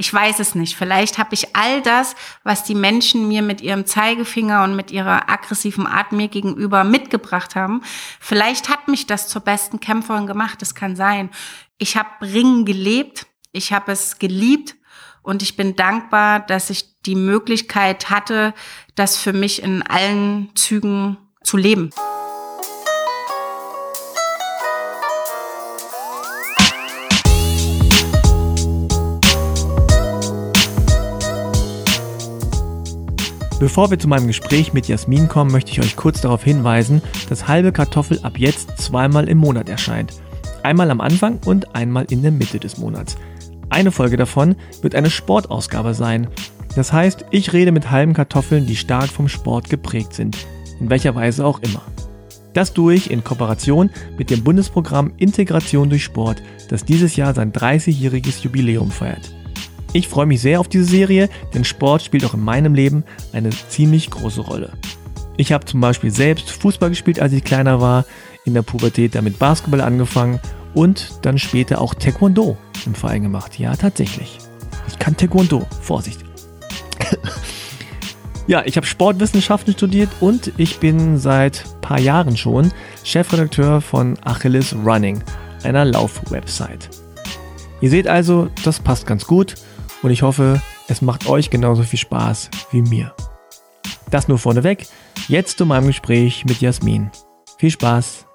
Ich weiß es nicht. Vielleicht habe ich all das, was die Menschen mir mit ihrem Zeigefinger und mit ihrer aggressiven Art mir gegenüber mitgebracht haben. Vielleicht hat mich das zur besten Kämpferin gemacht. Das kann sein. Ich habe Ringen gelebt. Ich habe es geliebt. Und ich bin dankbar, dass ich die Möglichkeit hatte, das für mich in allen Zügen zu leben. Bevor wir zu meinem Gespräch mit Jasmin kommen, möchte ich euch kurz darauf hinweisen, dass halbe Kartoffel ab jetzt zweimal im Monat erscheint. Einmal am Anfang und einmal in der Mitte des Monats. Eine Folge davon wird eine Sportausgabe sein. Das heißt, ich rede mit halben Kartoffeln, die stark vom Sport geprägt sind. In welcher Weise auch immer. Das tue ich in Kooperation mit dem Bundesprogramm Integration durch Sport, das dieses Jahr sein 30-jähriges Jubiläum feiert. Ich freue mich sehr auf diese Serie, denn Sport spielt auch in meinem Leben eine ziemlich große Rolle. Ich habe zum Beispiel selbst Fußball gespielt, als ich kleiner war, in der Pubertät damit Basketball angefangen und dann später auch Taekwondo im Verein gemacht. Ja, tatsächlich. Ich kann Taekwondo. Vorsicht. ja, ich habe Sportwissenschaften studiert und ich bin seit paar Jahren schon Chefredakteur von Achilles Running, einer Lauf-Website. Ihr seht also, das passt ganz gut und ich hoffe, es macht euch genauso viel Spaß wie mir. Das nur vorneweg. Jetzt zu meinem Gespräch mit Jasmin. Viel Spaß!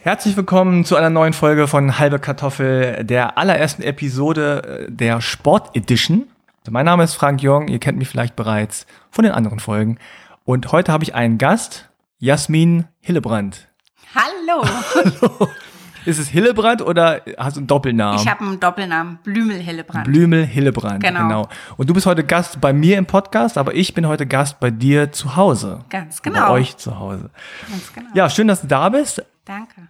Herzlich willkommen zu einer neuen Folge von Halbe Kartoffel, der allerersten Episode äh, der Sport Edition. Also mein Name ist Frank Jung, ihr kennt mich vielleicht bereits von den anderen Folgen. Und heute habe ich einen Gast, Jasmin Hillebrand. Hallo. Hallo. Ist es Hillebrand oder hast du einen Doppelnamen? Ich habe einen Doppelnamen, Blümel Hillebrand. Blümel Hillebrand, genau. genau. Und du bist heute Gast bei mir im Podcast, aber ich bin heute Gast bei dir zu Hause. Ganz genau. Bei euch zu Hause. Ganz genau. Ja, schön, dass du da bist. Danke.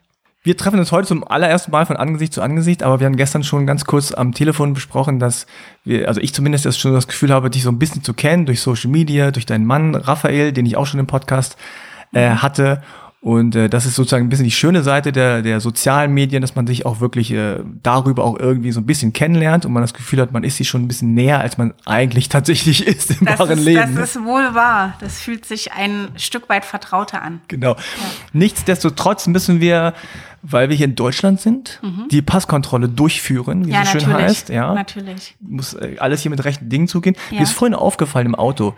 Wir treffen uns heute zum allerersten Mal von Angesicht zu Angesicht, aber wir haben gestern schon ganz kurz am Telefon besprochen, dass wir, also ich zumindest jetzt schon das Gefühl habe, dich so ein bisschen zu kennen durch Social Media, durch deinen Mann Raphael, den ich auch schon im Podcast äh, hatte. Und äh, das ist sozusagen ein bisschen die schöne Seite der, der sozialen Medien, dass man sich auch wirklich äh, darüber auch irgendwie so ein bisschen kennenlernt und man das Gefühl hat, man ist sich schon ein bisschen näher, als man eigentlich tatsächlich ist im das wahren ist, Leben. Das ist wohl wahr. Das fühlt sich ein Stück weit vertrauter an. Genau. Ja. Nichtsdestotrotz müssen wir, weil wir hier in Deutschland sind, mhm. die Passkontrolle durchführen, wie ja, so schön heißt. Ja, natürlich. Muss äh, alles hier mit rechten Dingen zugehen. Ja. Mir ist vorhin aufgefallen im Auto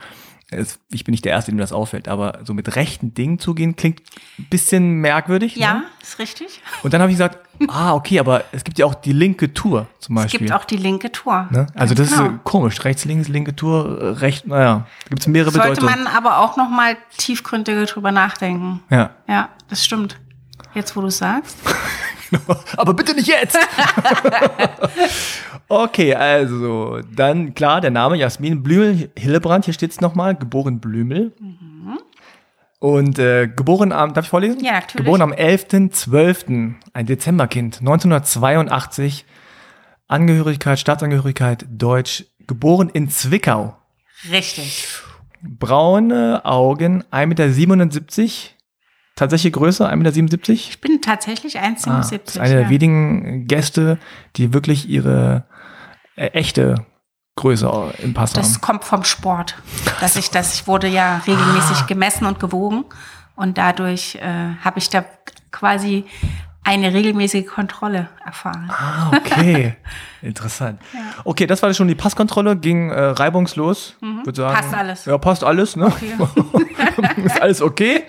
ich bin nicht der Erste, dem das auffällt, aber so mit rechten Dingen zugehen klingt ein bisschen merkwürdig. Ja, ne? ist richtig. Und dann habe ich gesagt, ah, okay, aber es gibt ja auch die linke Tour zum Beispiel. Es gibt auch die linke Tour. Ne? Also das genau. ist komisch. Rechts, links, linke Tour, rechts, naja, gibt es mehrere Sollte Bedeutungen. Sollte man aber auch noch mal tiefgründiger drüber nachdenken. Ja. Ja, das stimmt. Jetzt, wo du sagst. aber bitte nicht jetzt. Okay, also dann klar, der Name Jasmin Blümel Hillebrand, hier steht es nochmal, geboren Blümel. Mhm. Und äh, geboren am, darf ich vorlesen? Ja, natürlich. Geboren am 11.12., ein Dezemberkind, 1982. Angehörigkeit, Staatsangehörigkeit Deutsch, geboren in Zwickau. Richtig. Braune Augen, 1,77 Meter. Tatsächliche Größe, 1,77 Meter? Ich bin tatsächlich 1,77 Meter. Ah, das ist eine ja. der wenigen Gäste, die wirklich ihre äh, echte Größe im Pass das haben. Das kommt vom Sport. Dass ich das, ich wurde ja regelmäßig ah. gemessen und gewogen und dadurch äh, habe ich da quasi eine regelmäßige Kontrolle erfahren. Ah, okay. Interessant. Ja. Okay, das war schon die Passkontrolle, ging äh, reibungslos, mhm. würde sagen. Passt alles. Ja, passt alles, ne? Okay. Ist alles okay.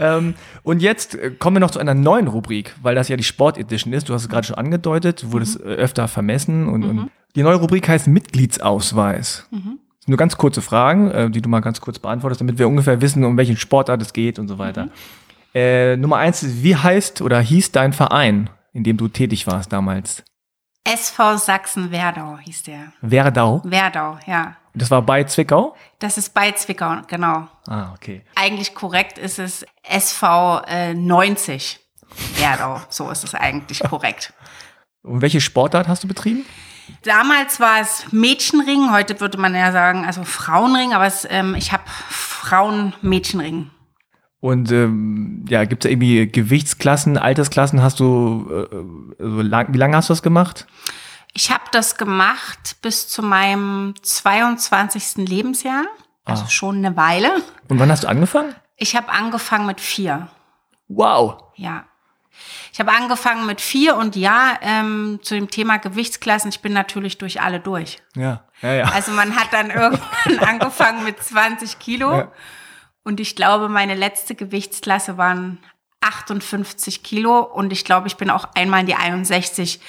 Ähm, und jetzt äh, kommen wir noch zu einer neuen Rubrik, weil das ja die Sport Edition ist. Du hast es gerade schon angedeutet, du wurdest mhm. Äh, öfter vermessen und, mhm. und, die neue Rubrik heißt Mitgliedsausweis. Mhm. Nur ganz kurze Fragen, äh, die du mal ganz kurz beantwortest, damit wir ungefähr wissen, um welchen Sportart es geht und so weiter. Mhm. Äh, Nummer eins ist, wie heißt oder hieß dein Verein, in dem du tätig warst damals? SV Sachsen-Werdau hieß der. Werdau? Werdau, ja. Das war bei Zwickau? Das ist bei Zwickau, genau. Ah, okay. Eigentlich korrekt ist es SV äh, 90 Werdau. so ist es eigentlich korrekt. Und welche Sportart hast du betrieben? Damals war es Mädchenring, heute würde man ja sagen, also Frauenring, aber es, ähm, ich habe Frauen-Mädchenring. Und ähm, ja, gibt es irgendwie Gewichtsklassen, Altersklassen? Hast du, äh, so lang, wie lange hast du das gemacht? Ich habe das gemacht bis zu meinem 22. Lebensjahr, also Ah. schon eine Weile. Und wann hast du angefangen? Ich habe angefangen mit vier. Wow. Ja. Ich habe angefangen mit vier und ja, ähm, zu dem Thema Gewichtsklassen, ich bin natürlich durch alle durch. Ja, ja, ja. Also man hat dann irgendwann angefangen mit 20 Kilo Ja. und ich glaube, meine letzte Gewichtsklasse waren 58 Kilo und ich glaube, ich bin auch einmal in die 61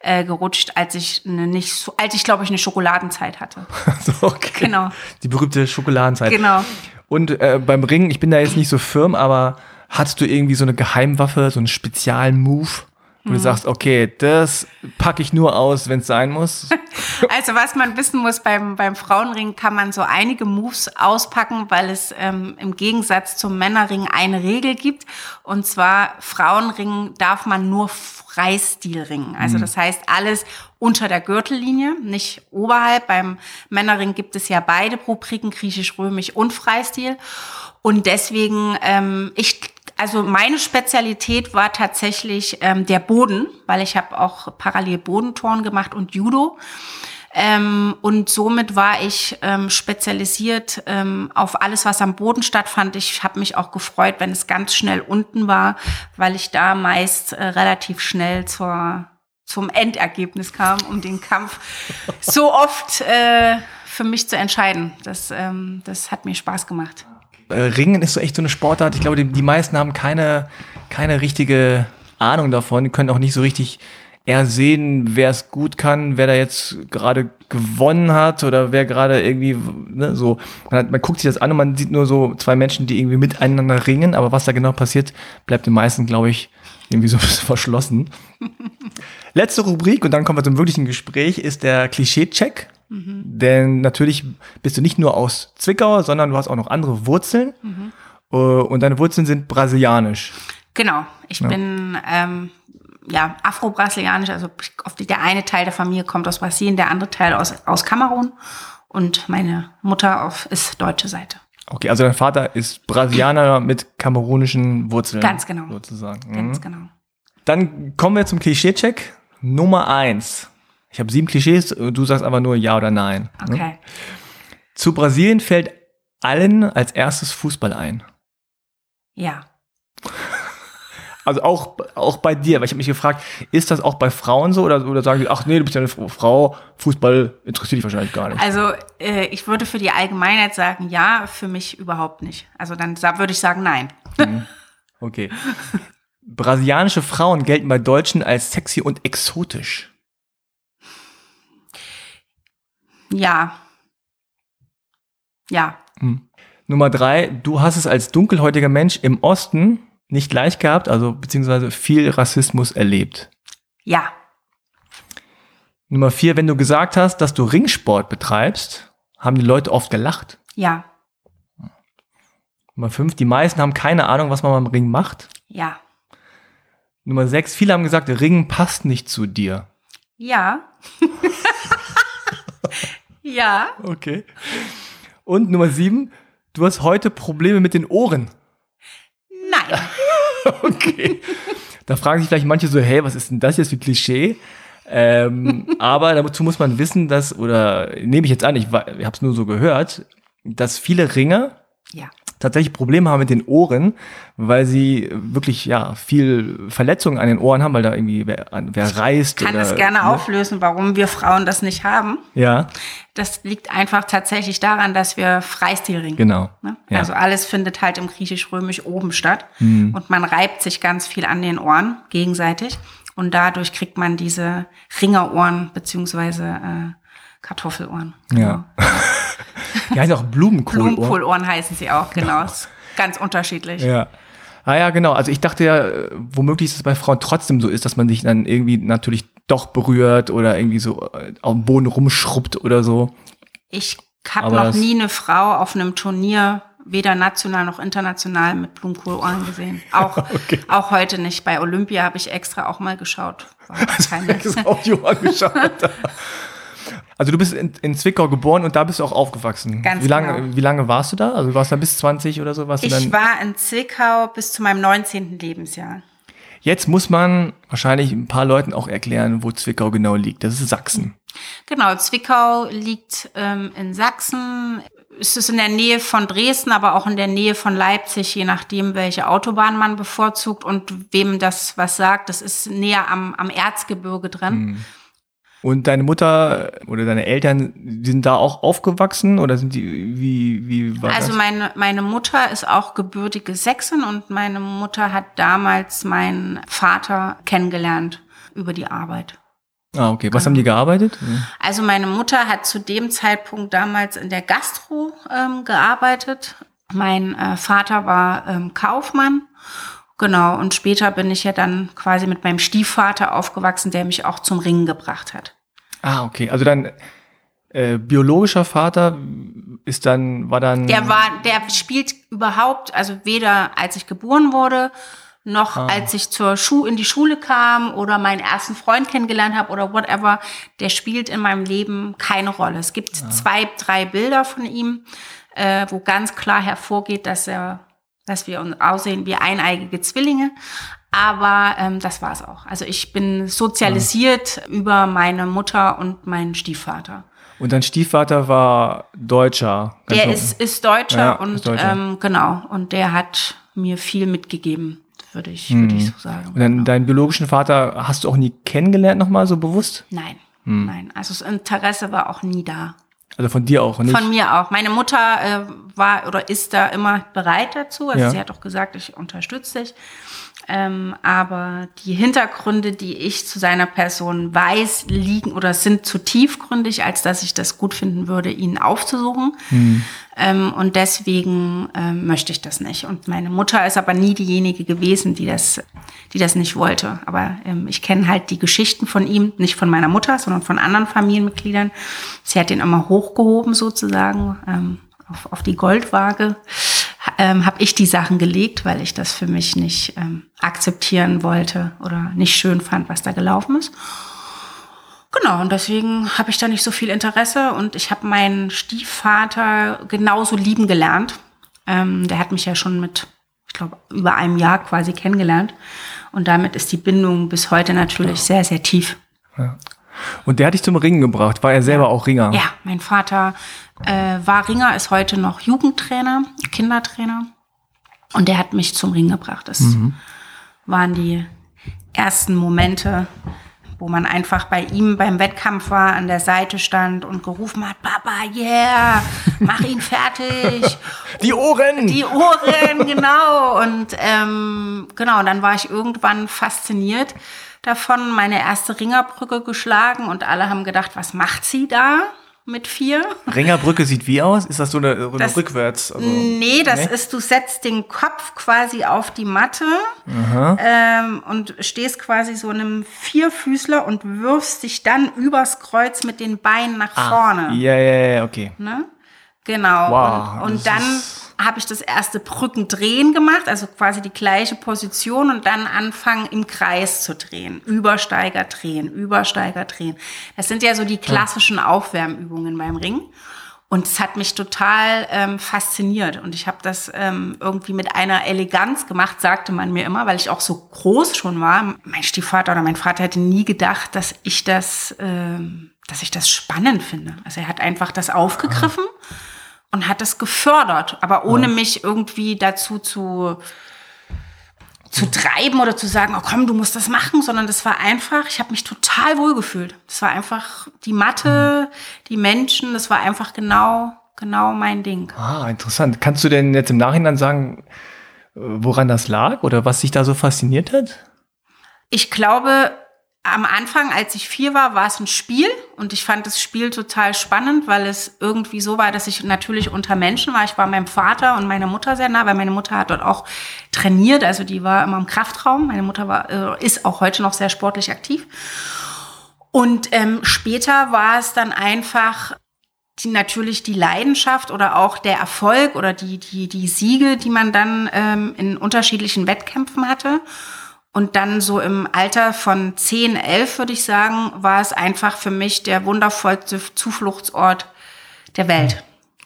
äh, gerutscht, als ich eine nicht so, als ich glaube ich eine Schokoladenzeit hatte. so, okay. Genau. Die berühmte Schokoladenzeit. Genau. Und äh, beim Ringen, ich bin da jetzt nicht so firm, aber hattest du irgendwie so eine Geheimwaffe, so einen speziellen Move, wo du Mhm. sagst, okay, das packe ich nur aus, wenn es sein muss? Also was man wissen muss, beim, beim Frauenring kann man so einige Moves auspacken, weil es ähm, im Gegensatz zum Männerring eine Regel gibt. Und zwar Frauenring darf man nur Freistil ringen. Also das heißt alles unter der Gürtellinie, nicht oberhalb. Beim Männerring gibt es ja beide Rubriken, griechisch, römisch und Freistil. Und deswegen, ähm, ich also meine Spezialität war tatsächlich ähm, der Boden, weil ich habe auch parallel Bodenturnen gemacht und Judo. Ähm, und somit war ich ähm, spezialisiert ähm, auf alles, was am Boden stattfand. Ich habe mich auch gefreut, wenn es ganz schnell unten war, weil ich da meist äh, relativ schnell zur, zum Endergebnis kam, um den Kampf so oft äh, für mich zu entscheiden. Das, ähm, das hat mir Spaß gemacht. Äh, Ringen ist so echt so eine Sportart. Ich glaube, die, die meisten haben keine, keine richtige Ahnung davon, die können auch nicht so richtig eher sehen, wer es gut kann, wer da jetzt gerade gewonnen hat oder wer gerade irgendwie, ne, so, man, hat, man guckt sich das an und man sieht nur so zwei Menschen, die irgendwie miteinander ringen, aber was da genau passiert, bleibt den meisten, glaube ich, irgendwie so verschlossen. Letzte Rubrik und dann kommen wir zum wirklichen Gespräch, ist der Klischee-Check. Denn natürlich bist du nicht nur aus Zwickau, sondern du hast auch noch andere Wurzeln. Äh, Und deine Wurzeln sind brasilianisch. Genau, ich bin ähm, ja afro-brasilianisch, also der eine Teil der Familie kommt aus Brasilien, der andere Teil aus, aus Kamerun und meine Mutter auf, ist deutsche Seite. Okay, also dein Vater ist Brasilianer mit kamerunischen Wurzeln. Ganz genau. Sozusagen. Mhm. Ganz genau. Dann kommen wir zum Klischee-Check. Nummer eins. Ich habe sieben Klischees, du sagst aber nur ja oder nein. ne? Okay. Zu Brasilien fällt allen als erstes Fußball ein. Ja. Also auch, auch bei dir, weil ich habe mich gefragt, ist das auch bei Frauen so oder, oder sagen die, ach nee, du bist ja eine Frau, Fußball interessiert dich wahrscheinlich gar nicht. Also äh, ich würde für die Allgemeinheit sagen, ja, für mich überhaupt nicht. Also dann würde ich sagen, nein. Okay. Brasilianische Frauen gelten bei Deutschen als sexy und exotisch. Ja. Ja. Nummer drei, du hast es als dunkelhäutiger Mensch im Osten nicht leicht gehabt, also beziehungsweise viel Rassismus erlebt. Ja. Nummer vier, wenn du gesagt hast, dass du Ringsport betreibst, haben die Leute oft gelacht. Ja. Nummer fünf, die meisten haben keine Ahnung, was man beim Ring macht. Ja. Nummer sechs, viele haben gesagt, Ringen passt nicht zu dir. Ja. ja. Okay. Und Nummer sieben, du hast heute Probleme mit den Ohren. Nein. Okay. Da fragen sich vielleicht manche so, hey, was ist denn das jetzt für Klischee? Ähm, aber dazu muss man wissen, dass, oder nehme ich jetzt an, ich, ich habe es nur so gehört, dass viele Ringer Ja. Tatsächlich Probleme haben mit den Ohren, weil sie wirklich ja viel Verletzungen an den Ohren haben, weil da irgendwie wer, wer reißt. kann oder, es gerne ne? auflösen, warum wir Frauen das nicht haben. Ja, Das liegt einfach tatsächlich daran, dass wir Freistil ringen. genau. Ne? Ja. Also alles findet halt im Griechisch-Römisch oben statt. Mhm. Und man reibt sich ganz viel an den Ohren gegenseitig. Und dadurch kriegt man diese Ringerohren beziehungsweise äh, Kartoffelohren. Ja. Die heißen auch Blumenkohlohren. Blumenkohlohren heißen sie auch, genau. Ganz unterschiedlich. Ja. Ah ja, genau. Also ich dachte ja, äh, womöglich ist es bei Frauen trotzdem so ist, dass man sich dann irgendwie natürlich doch berührt oder irgendwie so äh, auf dem Boden rumschrubbt oder so. Ich habe noch nie eine Frau auf einem Turnier, weder national noch international, mit Blumenkohlohren gesehen. Auch, auch heute nicht. Bei Olympia habe ich extra auch mal geschaut. War keine. Das ist auch geschaut. Also du bist in, in Zwickau geboren und da bist du auch aufgewachsen. Ganz wie lange, genau. Wie lange warst du da? Also du warst da bis 20 oder so? Warst Ich dann, war in Zwickau bis zu meinem 19. Lebensjahr. Jetzt muss man wahrscheinlich ein paar Leuten auch erklären, wo Zwickau genau liegt. Das ist Sachsen. Genau, Zwickau liegt ähm, in Sachsen. Es ist in der Nähe von Dresden, aber auch in der Nähe von Leipzig, je nachdem, welche Autobahn man bevorzugt und wem das was sagt. Das ist näher am, am Erzgebirge drin. Mhm. Und deine Mutter oder deine Eltern, sind da auch aufgewachsen oder sind die, wie, wie war Also das? meine, meine Mutter ist auch gebürtige Sächsin und meine Mutter hat damals meinen Vater kennengelernt über die Arbeit. Ah, okay. Was haben die gearbeitet? Also meine Mutter hat zu dem Zeitpunkt damals in der Gastro ähm, gearbeitet. Mein äh, Vater war ähm, Kaufmann. Genau, und später bin ich ja dann quasi mit meinem Stiefvater aufgewachsen, der mich auch zum Ringen gebracht hat. Ah, okay. Also dein äh, biologischer Vater ist dann, war dann. Der war, der spielt überhaupt, also weder als ich geboren wurde, noch Ah. als ich zur Schu in die Schule kam oder meinen ersten Freund kennengelernt habe oder whatever, der spielt in meinem Leben keine Rolle. Es gibt Ah. zwei, drei Bilder von ihm, äh, wo ganz klar hervorgeht, dass er, dass wir uns aussehen wie eineigige Zwillinge. Aber ähm, das war's auch. Also ich bin sozialisiert über meine Mutter und meinen Stiefvater. Und dein Stiefvater war Deutscher. Der ist, ist Deutscher Ja, und ist Deutscher. Ähm, genau, und der hat mir viel mitgegeben, würde ich, würde ich so sagen. Und dann genau. deinen biologischen Vater hast du auch nie kennengelernt nochmal so bewusst? Nein, Hm. nein. Also das Interesse war auch nie da. Also von dir auch, nicht? Von mir auch. Meine Mutter äh, war oder ist da immer bereit dazu. Also Ja. sie hat auch gesagt, ich unterstütze dich. Ähm, aber die Hintergründe, die ich zu seiner Person weiß, liegen oder sind zu tiefgründig, als dass ich das gut finden würde, ihn aufzusuchen. Ähm, und deswegen ähm, möchte ich das nicht. Und meine Mutter ist aber nie diejenige gewesen, die das, die das nicht wollte. Aber ähm, ich kenne halt die Geschichten von ihm, nicht von meiner Mutter, sondern von anderen Familienmitgliedern. Sie hat ihn immer hochgehoben sozusagen ähm, auf, auf die Goldwaage. Ähm, habe ich die Sachen gelegt, weil ich das für mich nicht ähm, akzeptieren wollte oder nicht schön fand, was da gelaufen ist. Genau, und deswegen habe ich da nicht so viel Interesse und ich habe meinen Stiefvater genauso lieben gelernt. Ähm, der hat mich ja schon mit, ich glaube, über einem Jahr quasi kennengelernt. Und damit ist die Bindung bis heute natürlich sehr, sehr tief. Und der hat dich zum Ringen gebracht. War er selber auch Ringer? Ja, mein Vater äh, war Ringer, ist heute noch Jugendtrainer, Kindertrainer. Und der hat mich zum Ring gebracht. Das waren die ersten Momente, wo man einfach bei ihm beim Wettkampf war, an der Seite stand und gerufen hat, Papa, yeah, mach ihn fertig. Die Ohren! Die Ohren, genau. Und ähm, genau, und dann war ich irgendwann fasziniert davon, meine erste Ringerbrücke geschlagen und alle haben gedacht, was macht sie da mit vier? Ringerbrücke sieht wie aus? Ist das so eine, eine Das- rückwärts? Also, Nee, das Nee? ist, du setzt den Kopf quasi auf die Matte ähm, und stehst quasi so in einem Vierfüßler und wirfst dich dann übers Kreuz mit den Beinen nach vorne. Ah, Ja, ja, ja, okay. Ne? Genau. Wow, und und dann habe ich das erste Brückendrehen gemacht, also quasi die gleiche Position und dann anfangen im Kreis zu drehen. Übersteiger drehen, Übersteiger drehen. Das sind ja so die klassischen Aufwärmübungen beim Ring. Und es hat mich total ähm, fasziniert. Und ich habe das ähm, irgendwie mit einer Eleganz gemacht, sagte man mir immer, weil ich auch so groß schon war. Mein Stiefvater oder mein Vater hätte nie gedacht, dass ich das, ähm, dass ich das spannend finde. Also er hat einfach das aufgegriffen und hat das gefördert, aber ohne mich irgendwie dazu zu zu treiben oder zu sagen, oh komm, du musst das machen, sondern das war einfach, ich habe mich total wohlgefühlt. Das war einfach die Mathe, die Menschen, das war einfach genau, genau mein Ding. Ah, interessant. Kannst du denn jetzt im Nachhinein sagen, äh, woran das lag oder was dich da so fasziniert hat? Ich glaube, am Anfang, als ich vier war, war es ein Spiel und ich fand das Spiel total spannend, weil es irgendwie so war, dass ich natürlich unter Menschen war. Ich war meinem Vater und meiner Mutter sehr nah, weil meine Mutter hat dort auch trainiert, also die war immer im Kraftraum. Meine Mutter war, äh, ist auch heute noch sehr sportlich aktiv. Und ähm, später war es dann einfach die, natürlich die Leidenschaft oder auch der Erfolg oder die, die, die Siege, die man dann ähm, in unterschiedlichen Wettkämpfen hatte. Und dann so im Alter von 10, 11, würde ich sagen, war es einfach für mich der wundervollste Zufluchtsort der Welt.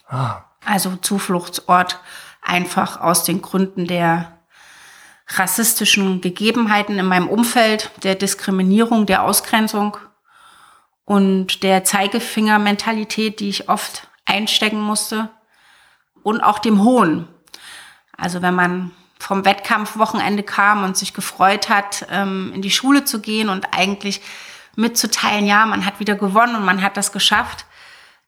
Ah, Also Zufluchtsort einfach aus den Gründen der rassistischen Gegebenheiten in meinem Umfeld, der Diskriminierung, der Ausgrenzung und der Zeigefingermentalität, die ich oft einstecken musste und auch dem Hohn. Also wenn man vom Wettkampfwochenende kam und sich gefreut hat, ähm, in die Schule zu gehen und eigentlich mitzuteilen, ja, man hat wieder gewonnen und man hat das geschafft,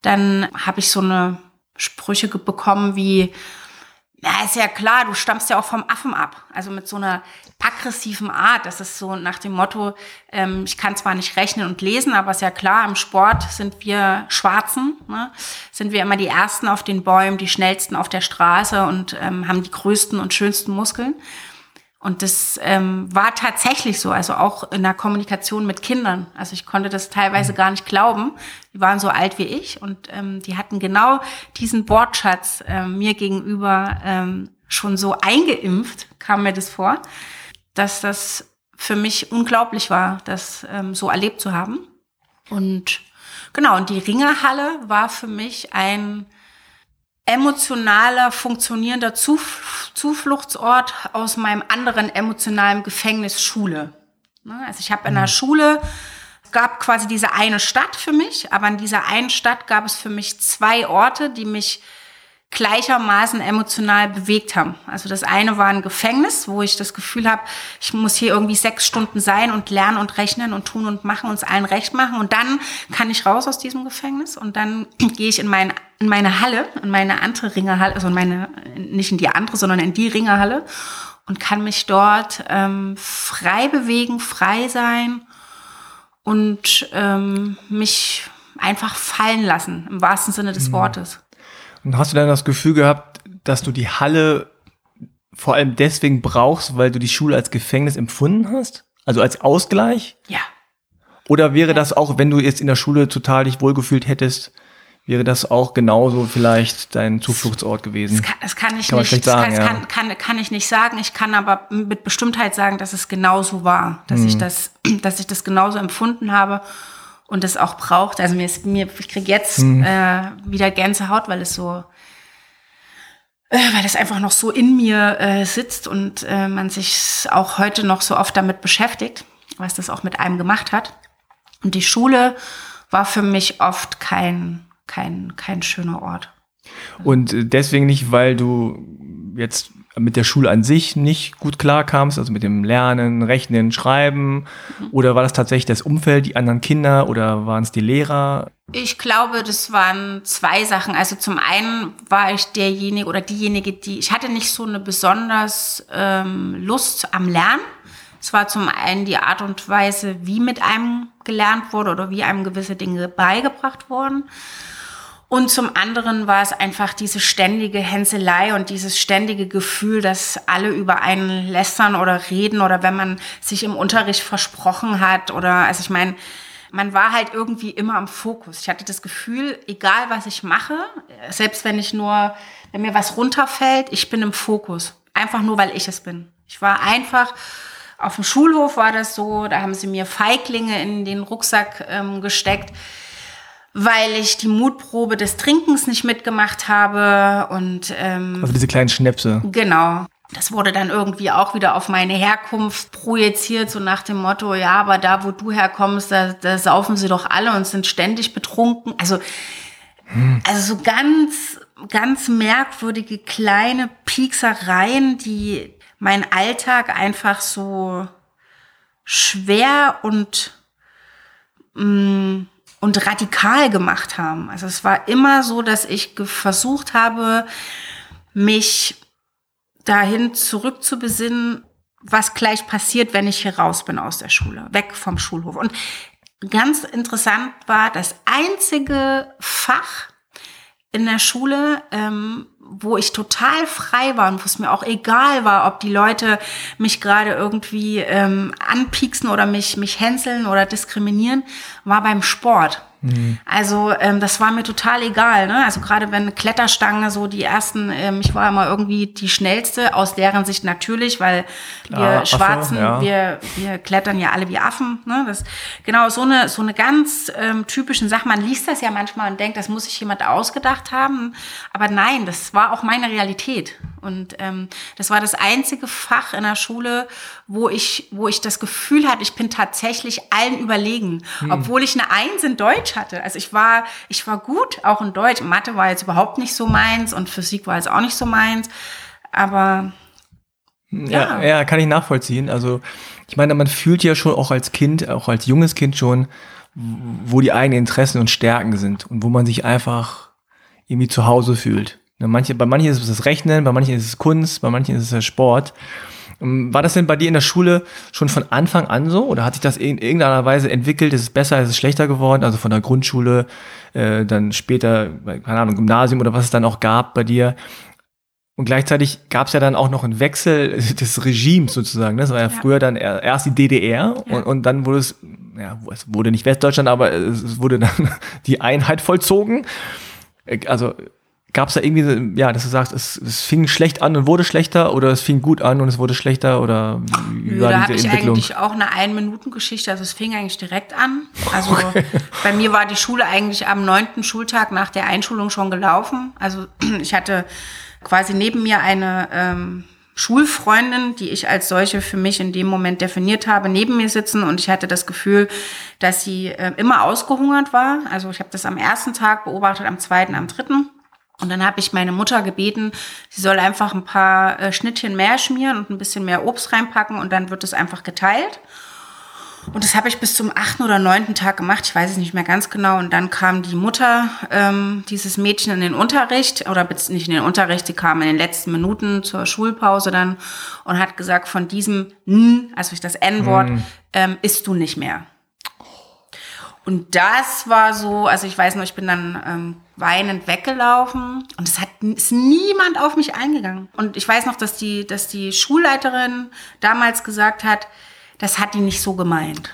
dann habe ich so eine Sprüche bekommen wie, ja, ist ja klar, du stammst ja auch vom Affen ab. Also mit so einer aggressiven Art. Das ist so nach dem Motto, ähm, ich kann zwar nicht rechnen und lesen, aber ist ja klar, im Sport sind wir Schwarzen, ne? sind wir immer die Ersten auf den Bäumen, die schnellsten auf der Straße und ähm, haben die größten und schönsten Muskeln. Und das ähm, war tatsächlich so, also auch in der Kommunikation mit Kindern. Also ich konnte das teilweise gar nicht glauben. Die waren so alt wie ich und ähm, die hatten genau diesen Wortschatz ähm, mir gegenüber ähm, schon so eingeimpft, kam mir das vor, dass das für mich unglaublich war, das ähm, so erlebt zu haben. Und genau, und die Ringerhalle war für mich ein emotionaler, funktionierender Zuf Zufluchtsort aus meinem anderen emotionalen Gefängnis Schule. Ne, also ich habe in der mhm. Schule gab quasi diese eine Stadt für mich, aber in dieser einen Stadt gab es für mich zwei Orte, die mich gleichermaßen emotional bewegt haben. Also das eine war ein Gefängnis, wo ich das Gefühl habe, ich muss hier irgendwie sechs Stunden sein und lernen und rechnen und tun und machen, uns allen recht machen. Und dann kann ich raus aus diesem Gefängnis und dann gehe ich in, mein, in meine Halle, in meine andere Ringerhalle, also in meine, nicht in die andere, sondern in die Ringerhalle und kann mich dort ähm, frei bewegen, frei sein und ähm, mich einfach fallen lassen, im wahrsten Sinne des mhm. Wortes. Und hast du dann das Gefühl gehabt, dass du die Halle vor allem deswegen brauchst, weil du die Schule als Gefängnis empfunden hast? Also als Ausgleich? Ja. Oder wäre ja. das auch, wenn du jetzt in der Schule total dich wohlgefühlt hättest, wäre das auch genauso vielleicht dein Zufluchtsort gewesen? Das kann, das kann ich kann nicht sagen. Das kann, ja. kann, kann, kann, ich nicht sagen. Ich kann aber mit Bestimmtheit sagen, dass es genauso war, dass hm. ich das, dass ich das genauso empfunden habe und das auch braucht. Also mir ist mir, ich kriege jetzt mhm. äh, wieder Gänsehaut, weil es so, äh, weil es einfach noch so in mir äh, sitzt und äh, man sich auch heute noch so oft damit beschäftigt, was das auch mit einem gemacht hat. Und die Schule war für mich oft kein, kein, kein schöner Ort. Und deswegen nicht, weil du jetzt mit der Schule an sich nicht gut klarkamst, also mit dem Lernen, Rechnen, Schreiben? Oder war das tatsächlich das Umfeld, die anderen Kinder oder waren es die Lehrer? Ich glaube, das waren zwei Sachen. Also zum einen war ich derjenige oder diejenige, die, ich hatte nicht so eine besonders ähm, Lust am Lernen. Es war zum einen die Art und Weise, wie mit einem gelernt wurde oder wie einem gewisse Dinge beigebracht wurden. Und zum anderen war es einfach diese ständige Hänselei und dieses ständige Gefühl, dass alle über einen lästern oder reden oder wenn man sich im Unterricht versprochen hat oder, also ich meine, man war halt irgendwie immer am Fokus. Ich hatte das Gefühl, egal was ich mache, selbst wenn ich nur, wenn mir was runterfällt, ich bin im Fokus. Einfach nur, weil ich es bin. Ich war einfach, auf dem Schulhof war das so, da haben sie mir Feiglinge in den Rucksack ähm, gesteckt weil ich die Mutprobe des Trinkens nicht mitgemacht habe und ähm, also diese kleinen Schnäpse. Genau. Das wurde dann irgendwie auch wieder auf meine Herkunft projiziert, so nach dem Motto, ja, aber da, wo du herkommst, da, da saufen sie doch alle und sind ständig betrunken. Also, hm. also so ganz, ganz merkwürdige kleine Pieksereien, die meinen Alltag einfach so schwer und mh, mm, und radikal gemacht haben. Also es war immer so, dass ich versucht habe, mich dahin zurückzubesinnen, was gleich passiert, wenn ich hier raus bin aus der Schule, weg vom Schulhof. Und ganz interessant war, das einzige Fach in der Schule, ähm, wo ich total frei war und wo es mir auch egal war, ob die Leute mich gerade irgendwie ähm, anpieksen oder mich, mich hänseln oder diskriminieren, war beim Sport. Mhm. Also ähm, das war mir total egal. Ne? Also gerade wenn eine Kletterstange so die ersten, ähm, ich war immer irgendwie die schnellste, aus deren Sicht natürlich, weil Klar, wir Affe, Schwarzen, ja. wir, wir klettern ja alle wie Affen. Ne? Das, genau, so eine, so eine ganz ähm, typischen Sache. Man liest das ja manchmal und denkt, das muss sich jemand ausgedacht haben. Aber nein, das war auch meine Realität. Und ähm, das war das einzige Fach in der Schule, wo ich, wo ich das Gefühl hatte, ich bin tatsächlich allen überlegen, hm. obwohl ich eine Eins in Deutsch hatte. Also ich war, ich war gut, auch in Deutsch. Mathe war jetzt überhaupt nicht so meins und Physik war jetzt auch nicht so meins. Aber ja, ja, ja kann ich nachvollziehen. Also ich meine, man fühlt ja schon auch als Kind, auch als junges Kind schon, wo die eigenen Interessen und Stärken sind und wo man sich einfach irgendwie zu Hause fühlt. Ne, manche, bei manchen ist es das Rechnen, bei manchen ist es Kunst, bei manchen ist es der Sport. Ähm, war das denn bei dir in der Schule schon von Anfang an so oder hat sich das in irgendeiner Weise entwickelt? Ist es besser, ist es schlechter geworden? Also von der Grundschule, äh, dann später, keine Ahnung, Gymnasium oder was es dann auch gab bei dir? Und gleichzeitig gab es ja dann auch noch einen Wechsel des Regimes sozusagen. Ne? Das war ja, ja. früher dann erst die DDR ja. und, und dann wurde es, ja, es wurde nicht Westdeutschland, aber es wurde dann die Einheit vollzogen. Äh, also gab es da irgendwie, ja, dass du sagst, es, es fing schlecht an und wurde schlechter oder es fing gut an und es wurde schlechter oder wie Nö, war da habe ich eigentlich auch eine Ein-Minuten-Geschichte, also es fing eigentlich direkt an. Also okay. bei mir war die Schule eigentlich am neunten Schultag nach der Einschulung schon gelaufen. Also ich hatte quasi neben mir eine ähm, Schulfreundin, die ich als solche für mich in dem Moment definiert habe, neben mir sitzen und ich hatte das Gefühl, dass sie äh, immer ausgehungert war. Also ich habe das am ersten Tag beobachtet, am zweiten, am dritten. Und dann habe ich meine Mutter gebeten, sie soll einfach ein paar äh, Schnittchen mehr schmieren und ein bisschen mehr Obst reinpacken und dann wird es einfach geteilt. Und das habe ich bis zum achten oder neunten Tag gemacht, ich weiß es nicht mehr ganz genau. Und dann kam die Mutter ähm, dieses Mädchen in den Unterricht, oder nicht in den Unterricht, die kam in den letzten Minuten zur Schulpause dann und hat gesagt, von diesem N, also das N-Wort, mm. ähm, isst du nicht mehr. Und das war so, also ich weiß noch, ich bin dann ähm, weinend weggelaufen und es hat ist niemand auf mich eingegangen. Und ich weiß noch, dass die, dass die Schulleiterin damals gesagt hat, das hat die nicht so gemeint.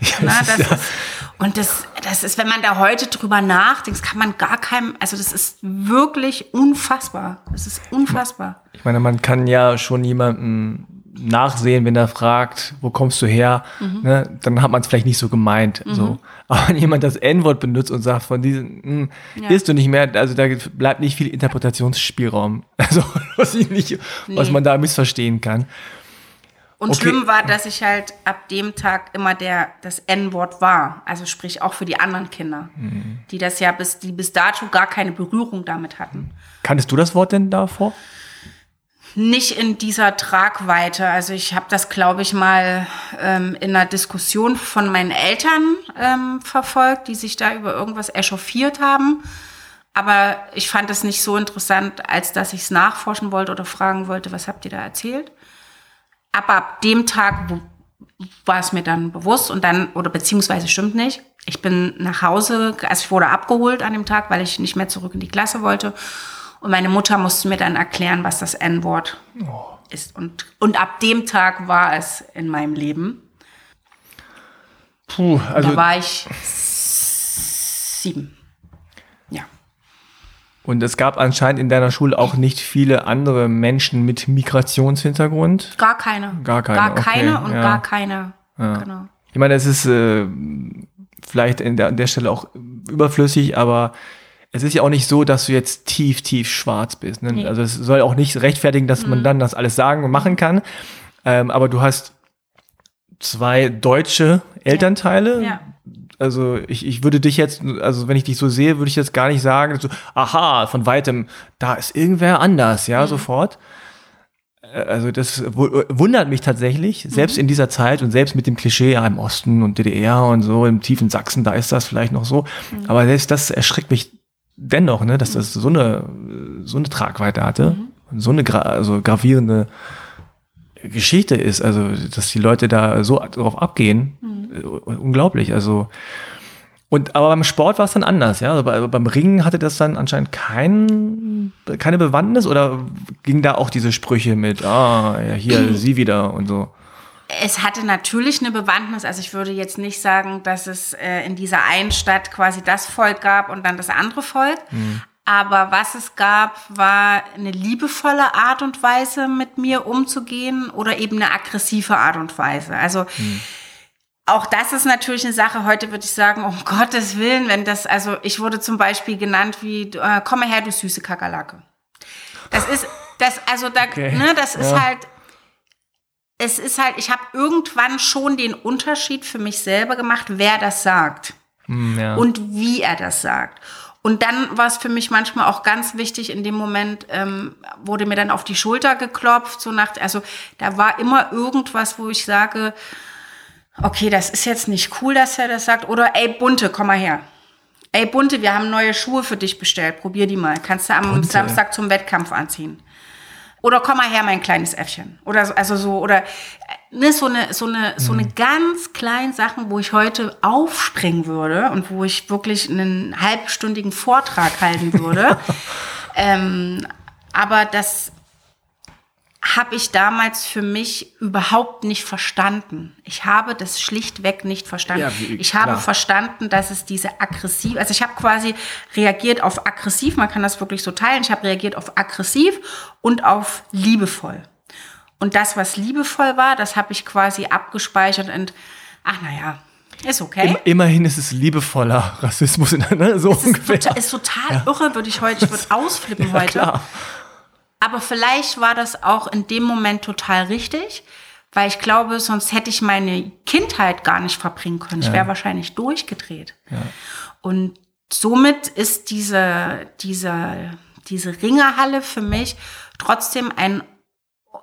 Ja, Na, das ist, und das, das ist, wenn man da heute drüber nachdenkt, kann man gar keinem, also das ist wirklich unfassbar. Das ist unfassbar. Ich meine, man kann ja schon jemanden nachsehen, wenn er fragt, wo kommst du her, mhm. ne, dann hat man es vielleicht nicht so gemeint. Mhm. So. Aber wenn jemand das N-Wort benutzt und sagt, von diesem, hm, ja. isst du nicht mehr, also da bleibt nicht viel Interpretationsspielraum. Also was, ich nicht, nee. was man da missverstehen kann. Und okay. schlimm war, dass ich halt ab dem Tag immer der, das N-Wort war. Also sprich auch für die anderen Kinder, mhm. die das ja bis, die bis dato gar keine Berührung damit hatten. Kanntest du das Wort denn davor? Nicht in dieser Tragweite. Also ich habe das, glaube ich, mal ähm, in einer Diskussion von meinen Eltern ähm, verfolgt, die sich da über irgendwas echauffiert haben. Aber ich fand es nicht so interessant, als dass ich es nachforschen wollte oder fragen wollte, was habt ihr da erzählt? Aber ab dem Tag war es mir dann bewusst und dann, oder beziehungsweise stimmt nicht, ich bin nach Hause, also ich wurde abgeholt an dem Tag, weil ich nicht mehr zurück in die Klasse wollte und meine Mutter musste mir dann erklären, was das N-Wort oh. ist. Und, und ab dem Tag war es in meinem Leben. Puh, also. Da war ich sieben. Ja. Und es gab anscheinend in deiner Schule auch nicht viele andere Menschen mit Migrationshintergrund? Gar keine. Gar keine. Gar keine okay. und ja. gar keine. Ja. Genau. Ich meine, es ist äh, vielleicht der, an der Stelle auch überflüssig, aber es ist ja auch nicht so, dass du jetzt tief, tief schwarz bist. Ne? Nee. Also es soll auch nicht rechtfertigen, dass mhm. man dann das alles sagen und machen kann. Ähm, aber du hast zwei deutsche Elternteile. Ja. Also ich, ich würde dich jetzt, also wenn ich dich so sehe, würde ich jetzt gar nicht sagen, so, aha, von weitem, da ist irgendwer anders, ja, mhm. sofort. Äh, also das wundert mich tatsächlich, selbst mhm. in dieser Zeit und selbst mit dem Klischee ja, im Osten und DDR und so, im tiefen Sachsen, da ist das vielleicht noch so. Mhm. Aber selbst das erschreckt mich dennoch, ne, dass das so eine, so eine Tragweite hatte, mhm. so eine gra also gravierende Geschichte ist, also dass die Leute da so drauf abgehen, mhm. Äh, unglaublich. Also und aber beim Sport war es dann anders, ja. Also bei, beim Ringen hatte das dann anscheinend kein, keine Bewandtnis oder ging da auch diese Sprüche mit, ah, ja, hier sie wieder und so es hatte natürlich eine Bewandtnis. Also ich würde jetzt nicht sagen, dass es äh, in dieser einen Stadt quasi das Volk gab und dann das andere Volk. Mhm. Aber was es gab, war eine liebevolle Art und Weise, mit mir umzugehen oder eben eine aggressive Art und Weise. Also mhm. auch das ist natürlich eine Sache. Heute würde ich sagen, um Gottes Willen, wenn das, also ich wurde zum Beispiel genannt wie, äh, komm her, du süße Kakerlake. Das ist, das, also da, okay. ne, das ist ja. halt, es ist halt, ich habe irgendwann schon den Unterschied für mich selber gemacht, wer das sagt. Hm, ja. Und wie er das sagt. Und dann war es für mich manchmal auch ganz wichtig, in dem Moment ähm, wurde mir dann auf die Schulter geklopft, so nach, also da war immer irgendwas, wo ich sage, okay, das ist jetzt nicht cool, dass er das sagt, oder ey, Bunte, komm mal her. Ey, Bunte, wir haben neue Schuhe für dich bestellt, probier die mal. Kannst du am Bunte. Samstag zum Wettkampf anziehen. Oder komm mal her, mein kleines Äffchen. Oder so, also so, oder ne, so eine, so eine, so eine mhm. ganz kleinen Sachen, wo ich heute aufspringen würde und wo ich wirklich einen halbstündigen Vortrag halten würde. ähm, aber das habe ich damals für mich überhaupt nicht verstanden. Ich habe das schlichtweg nicht verstanden. Ja, wie, ich habe klar. verstanden, dass es diese aggressiv, also ich habe quasi reagiert auf aggressiv, man kann das wirklich so teilen. Ich habe reagiert auf aggressiv und auf liebevoll. Und das, was liebevoll war, das habe ich quasi abgespeichert und ach naja, ist okay. immerhin ist es liebevoller Rassismus in einer so es ungefähr. Ist total, ist total ja. irre, würde ich heute, ich würde ausflippen ja, heute. Klar. Aber vielleicht war das auch in dem Moment total richtig, weil ich glaube, sonst hätte ich meine Kindheit gar nicht verbringen können. Ja. Ich wäre wahrscheinlich durchgedreht. Ja. Und somit ist diese, diese, diese Ringerhalle für mich trotzdem ein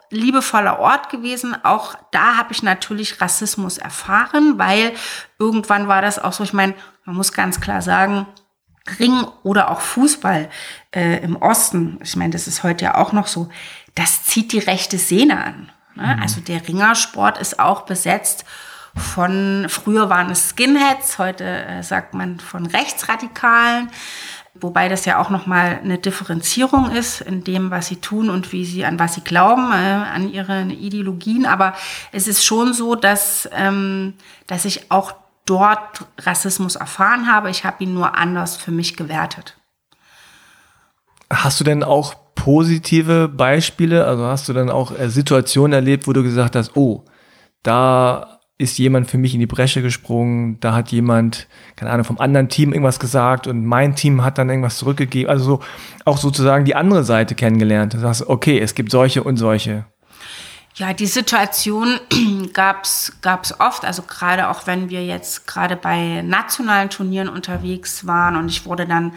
liebevoller Ort gewesen. Auch da habe ich natürlich Rassismus erfahren, weil irgendwann war das auch so, ich meine, man muss ganz klar sagen, Ring oder auch Fußball äh, im Osten, ich meine, das ist heute ja auch noch so, das zieht die rechte Sehne an. Ne? Mhm. Also der Ringersport ist auch besetzt von, früher waren es Skinheads, heute äh, sagt man von Rechtsradikalen, wobei das ja auch nochmal eine Differenzierung ist in dem, was sie tun und wie sie, an was sie glauben, äh, an ihre Ideologien. Aber es ist schon so, dass, ähm, dass ich auch dort Rassismus erfahren habe. Ich habe ihn nur anders für mich gewertet. Hast du denn auch positive Beispiele? Also hast du dann auch äh, Situationen erlebt, wo du gesagt hast, oh, da ist jemand für mich in die Bresche gesprungen, da hat jemand, keine Ahnung, vom anderen Team irgendwas gesagt und mein Team hat dann irgendwas zurückgegeben. Also so, auch sozusagen die andere Seite kennengelernt. Du sagst, okay, es gibt solche und solche. Ja, die Situation gab's gab's oft, also gerade auch wenn wir jetzt gerade bei nationalen Turnieren unterwegs waren und ich wurde dann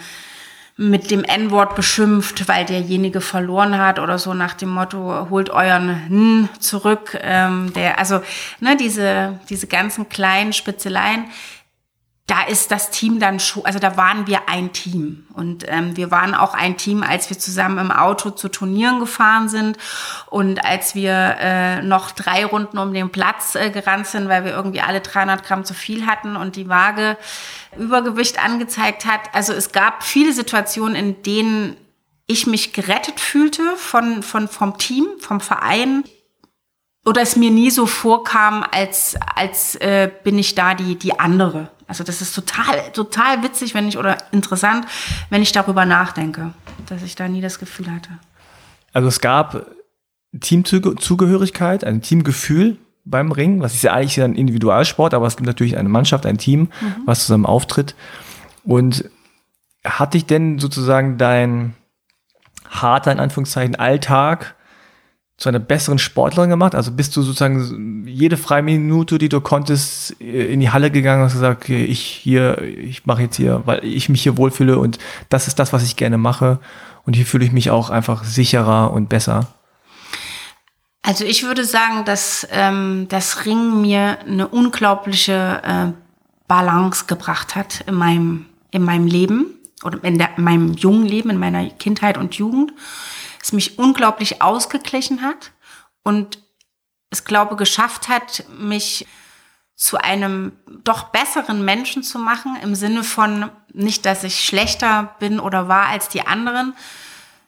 mit dem N-Wort beschimpft, weil derjenige verloren hat oder so nach dem Motto, holt euren N zurück. Ähm, der, also ne, diese, diese ganzen kleinen Spitzeleien, da ist das Team dann schon, also da waren wir ein Team. Und ähm, wir waren auch ein Team, als wir zusammen im Auto zu Turnieren gefahren sind und als wir äh, noch drei Runden um den Platz äh, gerannt sind, weil wir irgendwie alle 300 Gramm zu viel hatten und die Waage Übergewicht angezeigt hat. Also es gab viele Situationen, in denen ich mich gerettet fühlte von, von, vom Team, vom Verein oder es mir nie so vorkam, als, als äh, bin ich da die, die andere. Also das ist total, total witzig, wenn ich, oder interessant, wenn ich darüber nachdenke, dass ich da nie das Gefühl hatte. Also es gab Teamzugehörigkeit, ein Teamgefühl beim Ring, was ist ja eigentlich ein Individualsport, aber es gibt natürlich eine Mannschaft, ein Team, mhm. was zusammen auftritt. Und hat dich denn sozusagen dein harter, in Anführungszeichen, Alltag zu einer besseren Sportlerin gemacht? Also bist du sozusagen jede freie Minute, die du konntest, in die Halle gegangen und hast gesagt, okay, ich hier, ich mache jetzt hier, weil ich mich hier wohlfühle und das ist das, was ich gerne mache. Und hier fühle ich mich auch einfach sicherer und besser. Also ich würde sagen, dass ähm, das Ring mir eine unglaubliche äh, Balance gebracht hat in meinem, in meinem Leben oder in, der, in meinem jungen Leben, in meiner Kindheit und Jugend es mich unglaublich ausgeglichen hat und es glaube geschafft hat, mich zu einem doch besseren Menschen zu machen, im Sinne von nicht, dass ich schlechter bin oder war als die anderen,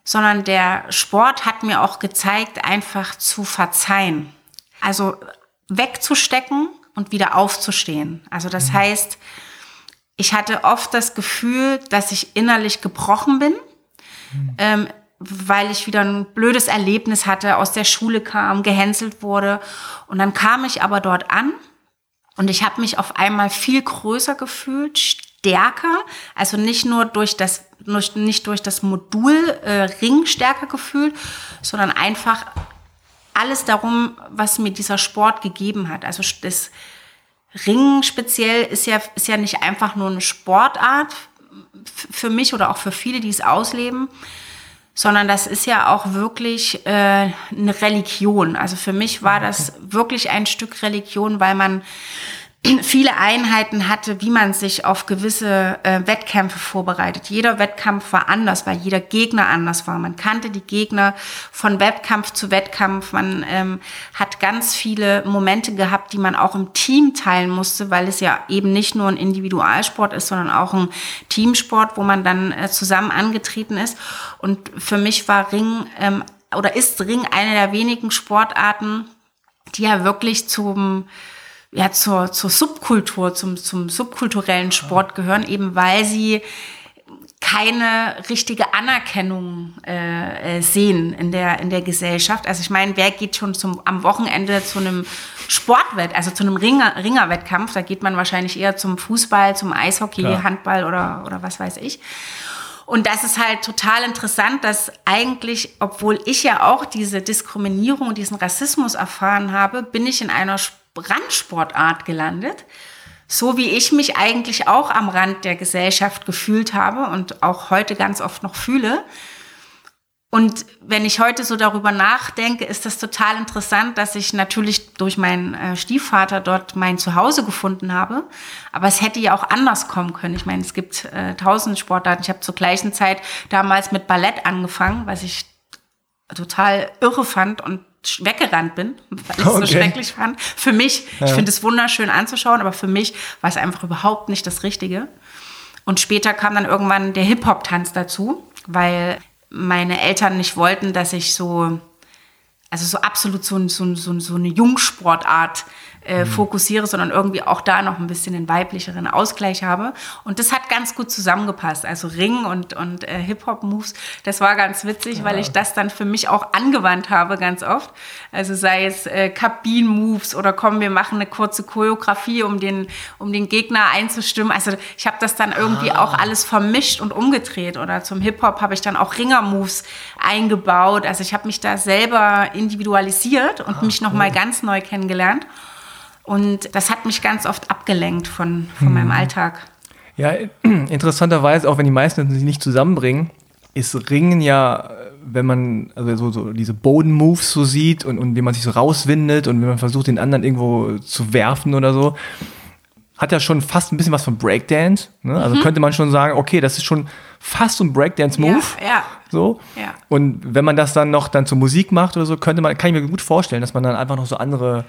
sondern der Sport hat mir auch gezeigt, einfach zu verzeihen. Also wegzustecken und wieder aufzustehen. Also das mhm. heißt, ich hatte oft das Gefühl, dass ich innerlich gebrochen bin. Mhm. Ähm, weil ich wieder ein blödes Erlebnis hatte, aus der Schule kam, gehänselt wurde. Und dann kam ich aber dort an und ich habe mich auf einmal viel größer gefühlt, stärker, also nicht nur durch das nicht durch das Modul äh, Ring stärker gefühlt, sondern einfach alles darum, was mir dieser Sport gegeben hat. Also das Ringen speziell ist ja, ist ja nicht einfach nur eine Sportart für mich oder auch für viele, die es ausleben, sondern das ist ja auch wirklich äh, eine Religion. Also für mich war das wirklich ein Stück Religion, weil man viele Einheiten hatte, wie man sich auf gewisse äh, Wettkämpfe vorbereitet. Jeder Wettkampf war anders, weil jeder Gegner anders war. Man kannte die Gegner von Wettkampf zu Wettkampf. Man ähm, hat ganz viele Momente gehabt, die man auch im Team teilen musste, weil es ja eben nicht nur ein Individualsport ist, sondern auch ein Teamsport, wo man dann äh, zusammen angetreten ist. Und für mich war Ring ähm, oder ist Ring eine der wenigen Sportarten, die ja wirklich zum ja, zur, zur Subkultur, zum, zum subkulturellen Sport gehören, eben weil sie keine richtige Anerkennung äh, äh, sehen in der in der Gesellschaft. Also ich meine, wer geht schon zum am Wochenende zu einem Sportwett, also zu einem Ringer, Ringerwettkampf? Da geht man wahrscheinlich eher zum Fußball, zum Eishockey, Klar. Handball oder oder was weiß ich. Und das ist halt total interessant, dass eigentlich, obwohl ich ja auch diese Diskriminierung, diesen Rassismus erfahren habe, bin ich in einer Randsportart gelandet. So wie ich mich eigentlich auch am Rand der Gesellschaft gefühlt habe und auch heute ganz oft noch fühle. Und wenn ich heute so darüber nachdenke, ist das total interessant, dass ich natürlich durch meinen äh, Stiefvater dort mein Zuhause gefunden habe. Aber es hätte ja auch anders kommen können. Ich meine, es gibt äh, tausend Sportarten. Ich habe zur gleichen Zeit damals mit Ballett angefangen, was ich total irre fand und weggerannt bin, weil ich es okay. so schrecklich fand. Für mich, ja. ich finde es wunderschön anzuschauen, aber für mich war es einfach überhaupt nicht das Richtige. Und später kam dann irgendwann der Hip-Hop-Tanz dazu, weil meine Eltern nicht wollten, dass ich so, also so absolut so, so, so, so eine Jungsportart äh, mhm. fokussiere, sondern irgendwie auch da noch ein bisschen den weiblicheren Ausgleich habe. Und das hat ganz gut zusammengepasst. Also Ring und, und äh, Hip-Hop-Moves, das war ganz witzig, ja. weil ich das dann für mich auch angewandt habe ganz oft. Also sei es äh, Kabin-Moves oder komm, wir machen eine kurze Choreografie, um den, um den Gegner einzustimmen. Also ich habe das dann irgendwie ah. auch alles vermischt und umgedreht. Oder zum Hip-Hop habe ich dann auch Ringer-Moves eingebaut. Also ich habe mich da selber individualisiert und ah, mich nochmal cool. ganz neu kennengelernt. Und das hat mich ganz oft abgelenkt von, von hm. meinem Alltag. Ja, interessanterweise, auch wenn die meisten sich nicht zusammenbringen, ist Ringen ja, wenn man also so, so diese Boden-Moves so sieht und, und wie man sich so rauswindet und wenn man versucht, den anderen irgendwo zu werfen oder so, hat ja schon fast ein bisschen was von Breakdance. Ne? Also mhm. könnte man schon sagen, okay, das ist schon fast so ein Breakdance-Move. Ja, ja. So. Ja. Und wenn man das dann noch dann zur Musik macht oder so, könnte man, kann ich mir gut vorstellen, dass man dann einfach noch so andere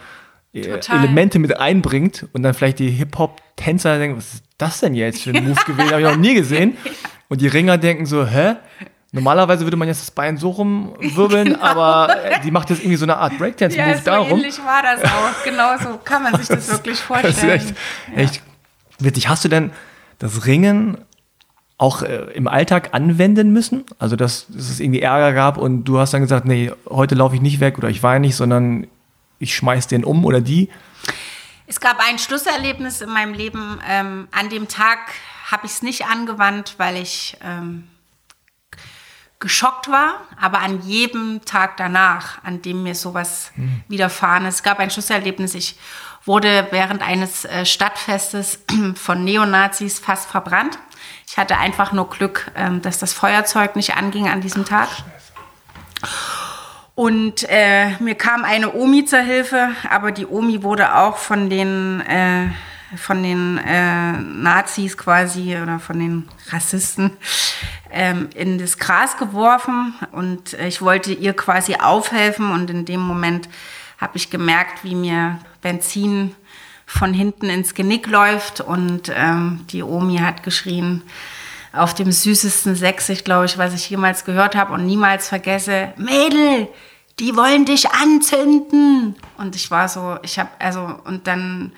Total. Elemente mit einbringt und dann vielleicht die Hip-Hop-Tänzer denken, was ist das denn jetzt für ein Move gewesen? Habe ich noch nie gesehen. Und die Ringer denken so, hä? Normalerweise würde man jetzt das Bein so rumwirbeln, genau. aber die macht jetzt irgendwie so eine Art Breakdance-Move ja, so darum. ähnlich war das auch. Genau so kann man sich das wirklich vorstellen. Das ist echt, ja. echt witzig. Hast du denn das Ringen auch äh, im Alltag anwenden müssen? Also, dass, dass es irgendwie Ärger gab und du hast dann gesagt, nee, heute laufe ich nicht weg oder ich weine nicht, sondern ich schmeiß den um oder die? Es gab ein Schlusserlebnis in meinem Leben. Ähm, an dem Tag habe ich es nicht angewandt, weil ich ähm, geschockt war, aber an jedem Tag danach, an dem mir sowas hm. widerfahren ist. Es gab ein Schlusserlebnis. Ich wurde während eines äh, Stadtfestes von Neonazis fast verbrannt. Ich hatte einfach nur Glück, ähm, dass das Feuerzeug nicht anging an diesem Tag. Und äh, mir kam eine Omi zur Hilfe, aber die Omi wurde auch von den, äh, von den äh, Nazis quasi oder von den Rassisten ähm, in das Gras geworfen. Und ich wollte ihr quasi aufhelfen. Und in dem Moment habe ich gemerkt, wie mir Benzin von hinten ins Genick läuft. Und ähm, die Omi hat geschrien, auf dem süßesten Sächsisch, glaube ich, was ich jemals gehört habe und niemals vergesse, Mädel, die wollen dich anzünden. Und ich war so, ich habe, also, und dann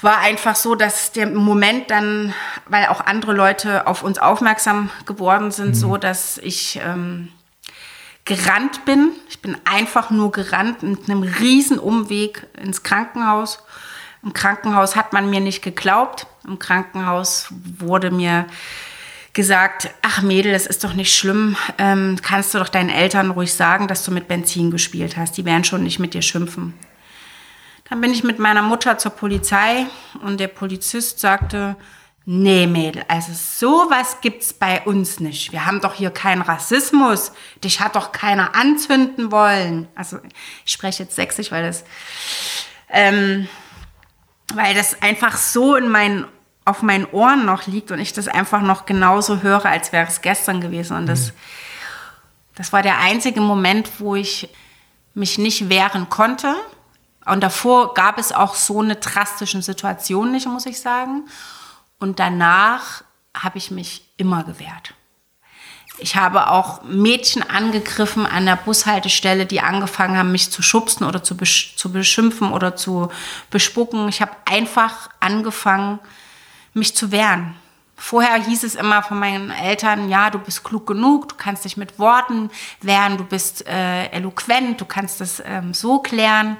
war einfach so, dass der Moment dann, weil auch andere Leute auf uns aufmerksam geworden sind, mhm. so, dass ich ähm, gerannt bin. Ich bin einfach nur gerannt mit einem riesen Umweg ins Krankenhaus Im Krankenhaus hat man mir nicht geglaubt. Im Krankenhaus wurde mir gesagt, ach Mädel, das ist doch nicht schlimm. Ähm, kannst du doch deinen Eltern ruhig sagen, dass du mit Benzin gespielt hast. Die werden schon nicht mit dir schimpfen. Dann bin ich mit meiner Mutter zur Polizei und der Polizist sagte, nee Mädel, also sowas gibt's bei uns nicht. Wir haben doch hier keinen Rassismus. Dich hat doch keiner anzünden wollen. Also ich spreche jetzt sächsisch, weil das, ähm, weil das einfach so in meinen auf meinen Ohren noch liegt und ich das einfach noch genauso höre, als wäre es gestern gewesen. Und das, das war der einzige Moment, wo ich mich nicht wehren konnte. Und davor gab es auch so eine drastische Situation nicht, muss ich sagen. Und danach habe ich mich immer gewehrt. Ich habe auch Mädchen angegriffen an der Bushaltestelle, die angefangen haben, mich zu schubsen oder zu, besch zu beschimpfen oder zu bespucken. Ich habe einfach angefangen, mich zu wehren. Vorher hieß es immer von meinen Eltern, ja, du bist klug genug, du kannst dich mit Worten wehren, du bist äh, eloquent, du kannst das ähm, so klären.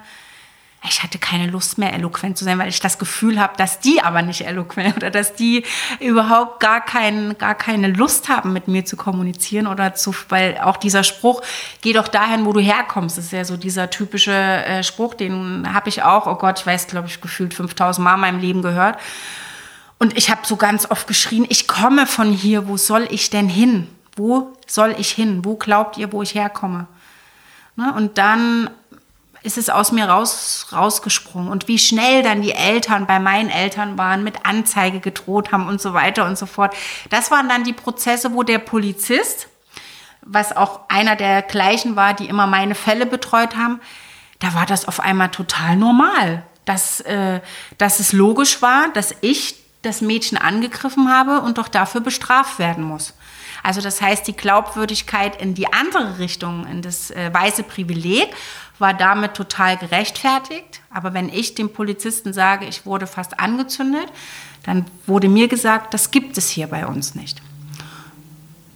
Ich hatte keine Lust mehr, eloquent zu sein, weil ich das Gefühl habe, dass die aber nicht eloquent oder dass die überhaupt gar, kein, gar keine Lust haben, mit mir zu kommunizieren oder zu, weil auch dieser Spruch, geh doch dahin, wo du herkommst, ist ja so dieser typische äh, Spruch, den habe ich auch, oh Gott, ich weiß, glaube ich, gefühlt 5000 Mal in meinem Leben gehört. Und ich habe so ganz oft geschrien, ich komme von hier, wo soll ich denn hin? Wo soll ich hin? Wo glaubt ihr, wo ich herkomme? Ne? Und dann ist es aus mir raus, rausgesprungen. Und wie schnell dann die Eltern bei meinen Eltern waren, mit Anzeige gedroht haben und so weiter und so fort. Das waren dann die Prozesse, wo der Polizist, was auch einer der gleichen war, die immer meine Fälle betreut haben, da war das auf einmal total normal. Dass, äh, dass es logisch war, dass ich das Mädchen angegriffen habe und doch dafür bestraft werden muss. Also das heißt, die Glaubwürdigkeit in die andere Richtung, in das äh, weiße Privileg, war damit total gerechtfertigt. Aber wenn ich dem Polizisten sage, ich wurde fast angezündet, dann wurde mir gesagt, das gibt es hier bei uns nicht.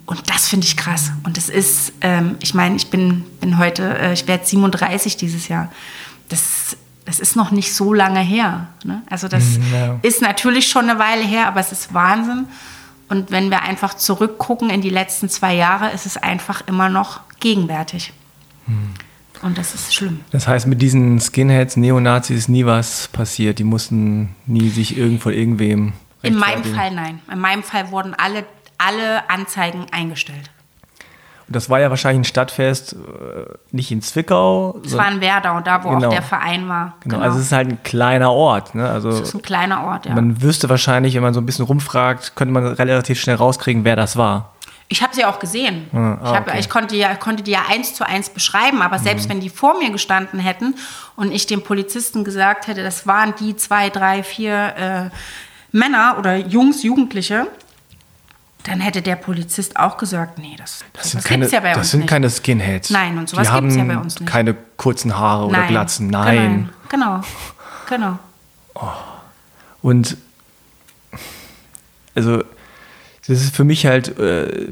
Und das finde ich krass. Und das ist, ähm, ich meine, ich bin, bin heute, äh, ich werde 37 dieses Jahr. Das das ist noch nicht so lange her. Ne? Also das mhm, ja. ist natürlich schon eine Weile her, aber es ist Wahnsinn. Und wenn wir einfach zurückgucken in die letzten zwei Jahre, ist es einfach immer noch gegenwärtig. Hm. Und das ist schlimm. Das heißt, mit diesen Skinheads, Neonazis ist nie was passiert. Die mussten nie sich irgend von irgendwem. In meinem Fall nein. In meinem Fall wurden alle, alle Anzeigen eingestellt. Und das war ja wahrscheinlich ein Stadtfest, äh, nicht in Zwickau. Es war in Werdau, da wo genau. auch der Verein war. Genau. genau. also es ist halt ein kleiner Ort. Ne? Also es ist ein kleiner Ort, ja. Man wüsste wahrscheinlich, wenn man so ein bisschen rumfragt, könnte man relativ schnell rauskriegen, wer das war. Ich habe sie auch gesehen. Ah, ich, hab, okay. ich konnte, ja, konnte die ja eins zu eins beschreiben, aber selbst mhm. wenn die vor mir gestanden hätten und ich dem Polizisten gesagt hätte, das waren die zwei, drei, vier äh, Männer oder Jungs, Jugendliche, dann hätte der Polizist auch gesagt, nee, das, das, gibt es ja bei uns Das sind nicht. keine Skinheads. Nein, und sowas gibt es ja bei uns nicht. keine kurzen Haare oder Glatzen, nein. Genau, genau. Oh. Und also das ist für mich halt äh,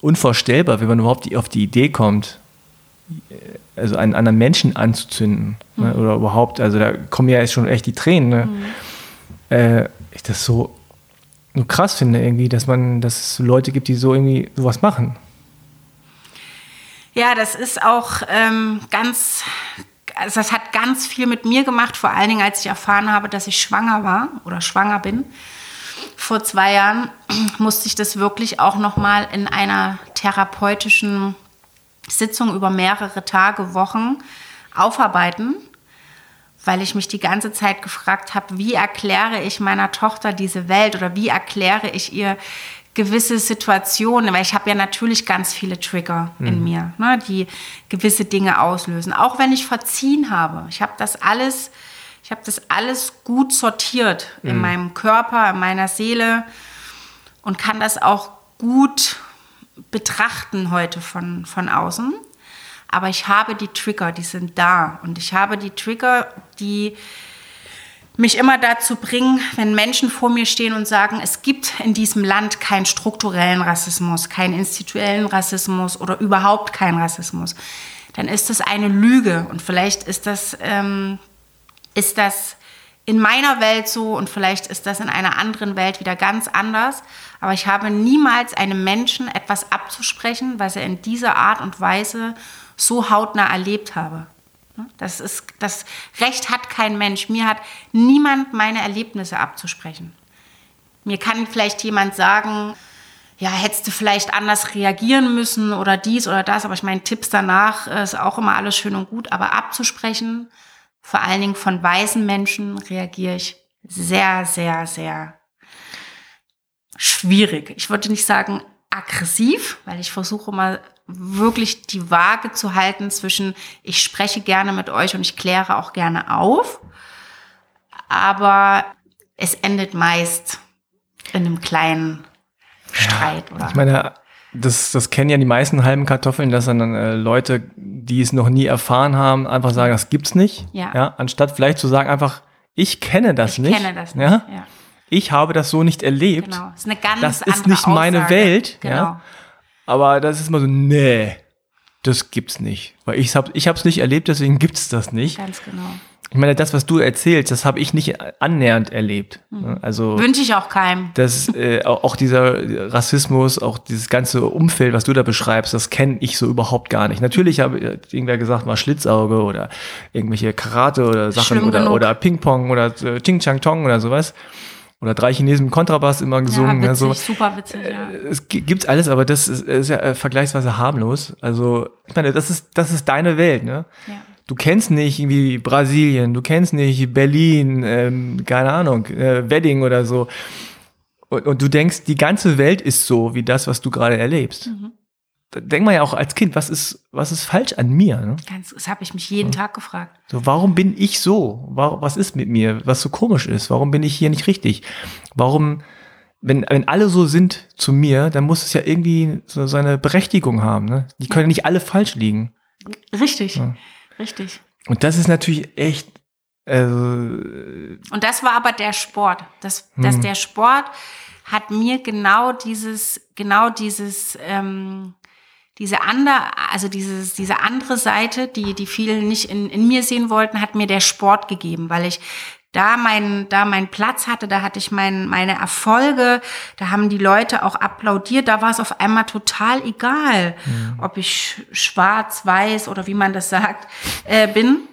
unvorstellbar, wenn man überhaupt auf die Idee kommt, also einen anderen Menschen anzuzünden. Ne, mhm. Ne, oder überhaupt, also da kommen ja jetzt schon echt die Tränen. Ne? Mhm. Äh, ich das so so krass finde, irgendwie, dass man, dass es Leute gibt, die so irgendwie sowas machen. Ja, das ist auch ähm, ganz, also das hat ganz viel mit mir gemacht, vor allen Dingen, als ich erfahren habe, dass ich schwanger war oder schwanger bin. Vor zwei Jahren musste ich das wirklich auch nochmal in einer therapeutischen Sitzung über mehrere Tage, Wochen aufarbeiten weil ich mich die ganze Zeit gefragt habe, wie erkläre ich meiner Tochter diese Welt oder wie erkläre ich ihr gewisse Situationen, weil ich habe ja natürlich ganz viele Trigger mhm. in mir, ne, die gewisse Dinge auslösen. Auch wenn ich verziehen habe, ich habe das alles, ich habe das alles gut sortiert mhm. in meinem Körper, in meiner Seele und kann das auch gut betrachten heute von, von außen aber ich habe die Trigger, die sind da. Und ich habe die Trigger, die mich immer dazu bringen, wenn Menschen vor mir stehen und sagen, es gibt in diesem Land keinen strukturellen Rassismus, keinen institutionellen Rassismus oder überhaupt keinen Rassismus, dann ist das eine Lüge. Und vielleicht ist das, ähm, ist das in meiner Welt so und vielleicht ist das in einer anderen Welt wieder ganz anders. Aber ich habe niemals einem Menschen etwas abzusprechen, was er in dieser Art und Weise so hautnah erlebt habe. Das, ist, das Recht hat kein Mensch. Mir hat niemand meine Erlebnisse abzusprechen. Mir kann vielleicht jemand sagen, ja, hättest du vielleicht anders reagieren müssen oder dies oder das, aber ich meine, Tipps danach ist auch immer alles schön und gut, aber abzusprechen, vor allen Dingen von weißen Menschen, reagiere ich sehr, sehr, sehr schwierig. Ich würde nicht sagen aggressiv, weil ich versuche mal wirklich die Waage zu halten zwischen, ich spreche gerne mit euch und ich kläre auch gerne auf, aber es endet meist in einem kleinen Streit. Ja, oder? Ich meine, das, das kennen ja die meisten halben Kartoffeln, dass dann äh, Leute, die es noch nie erfahren haben, einfach sagen, das gibt's nicht. Ja. ja anstatt vielleicht zu sagen einfach, ich kenne das ich nicht. Ich kenne das nicht. Ja? ja. Ich habe das so nicht erlebt. Genau. Das ist eine ganz Das ist nicht meine Aussage. Welt. Genau. Ja? Aber das ist mal so, nee, das gibt's nicht. Weil ich habe ich hab's nicht erlebt, deswegen gibt's das nicht. Ganz genau. Ich meine, das, was du erzählst, das habe ich nicht annähernd erlebt. Mhm. Also wünsche ich auch keinem. Das äh, auch dieser Rassismus, auch dieses ganze Umfeld, was du da beschreibst, das kenne ich so überhaupt gar nicht. Natürlich habe irgendwer gesagt, mal Schlitzauge oder irgendwelche Karate oder Sachen Schlimm oder, genug. oder Ping-Pong oder äh, Ching Chang Tong oder sowas. Oder drei Chinesen mit Kontrabass immer gesungen. Ja, witzig, super witzig, ja. Äh, Es gi- gibt alles, aber das ist, ist ja äh, vergleichsweise harmlos. Also, ich meine, das ist, das ist deine Welt, ne? ja. Du kennst nicht irgendwie Brasilien, du kennst nicht Berlin, ähm, keine Ahnung, äh, Wedding oder so. Und, und du denkst, die ganze Welt ist so wie das, was du gerade erlebst. Mhm. Denkt man ja auch als Kind, was ist, was ist falsch an mir? Ne? Ganz, das habe ich mich jeden Tag gefragt. So, warum bin ich so? Warum, was ist mit mir, was so komisch ist? Warum bin ich hier nicht richtig? Warum, wenn, wenn alle so sind zu mir, dann muss es ja irgendwie so seine Berechtigung haben. Ne? Die können nicht alle falsch liegen. Richtig, Ja. richtig. Und das ist natürlich echt, also, Und das war aber der Sport. Das, Hm. dass der Sport hat mir genau dieses, genau dieses, ähm, diese andere, also dieses, diese andere Seite, die, die viele nicht in, in mir sehen wollten, hat mir der Sport gegeben, weil ich da mein, da mein Platz hatte, da hatte ich mein, meine Erfolge, da haben die Leute auch applaudiert, da war es auf einmal total egal, ob ich schwarz, weiß oder wie man das sagt, äh, bin.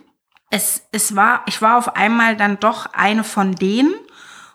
Es, es war, ich war auf einmal dann doch eine von denen.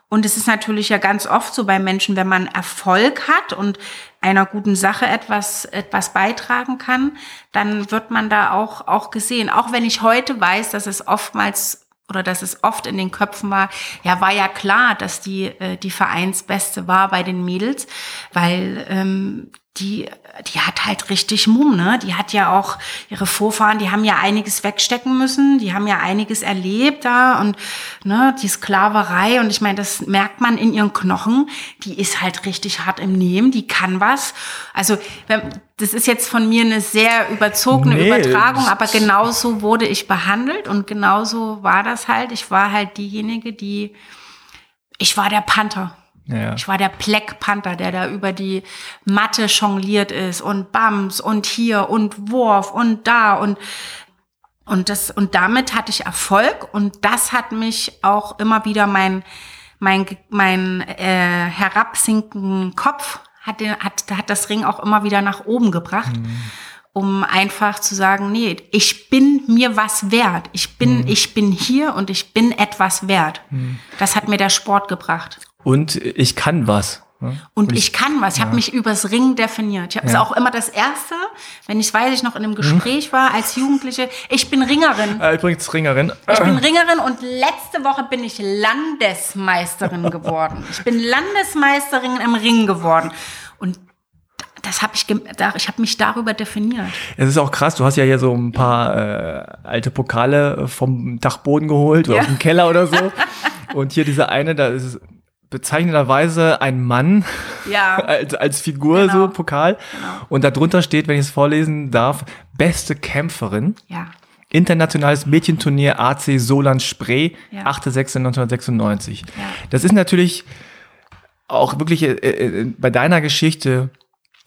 Und es ist natürlich ja ganz oft so bei Menschen, wenn man Erfolg hat und einer guten Sache etwas, etwas beitragen kann, dann wird man da auch, auch gesehen. Auch wenn ich heute weiß, dass es oftmals oder dass es oft in den Köpfen war, ja, war ja klar, dass die, äh, die Vereinsbeste war bei den Mädels, weil ähm, die, die hat halt richtig Mumm, ne? Die hat ja auch ihre Vorfahren, die haben ja einiges wegstecken müssen, die haben ja einiges erlebt da und ne, die Sklaverei und ich meine, das merkt man in ihren Knochen, die ist halt richtig hart im Nehmen, die kann was. Also, das ist jetzt von mir eine sehr überzogene Nee, Übertragung, aber genauso wurde ich behandelt und genauso war das halt. Ich war halt diejenige, die, ich war der Panther. Ja. Ich war der Black Panther, der da über die Matte jongliert ist und Bams und hier und Wurf und da und und das und damit hatte ich Erfolg und das hat mich auch immer wieder mein mein mein äh, herabsinkenden Kopf hat den hat hat das Ring auch immer wieder nach oben gebracht. Um einfach zu sagen, nee, ich bin mir was wert. Ich bin, ich bin hier und ich bin etwas wert. Das hat mir der Sport gebracht. Und ich kann was. ne? Und ich kann was. Ich habe mich übers Ring definiert. Ich habe es Ja. auch immer das Erste, wenn ich weiß, ich noch in einem Gespräch war als Jugendliche. Ich bin Ringerin. Äh, übrigens Ringerin. Ich bin Ringerin und letzte Woche bin ich Landesmeisterin geworden. Ich bin Landesmeisterin im Ring geworden. Und das habe ich, ich habe mich darüber definiert. Es ist auch krass, du hast ja hier so ein paar äh, alte Pokale vom Dachboden geholt oder Ja. aus dem Keller oder so. Und hier diese eine, da ist es bezeichnenderweise ein Mann Ja. als, als Figur, Genau. so Pokal. Genau. Und darunter steht, wenn ich es vorlesen darf, beste Kämpferin. Ja. Internationales Mädchenturnier AC Solan Spree, Ja. 8.6.1996. Ja. Das ist natürlich auch wirklich äh, äh, bei deiner Geschichte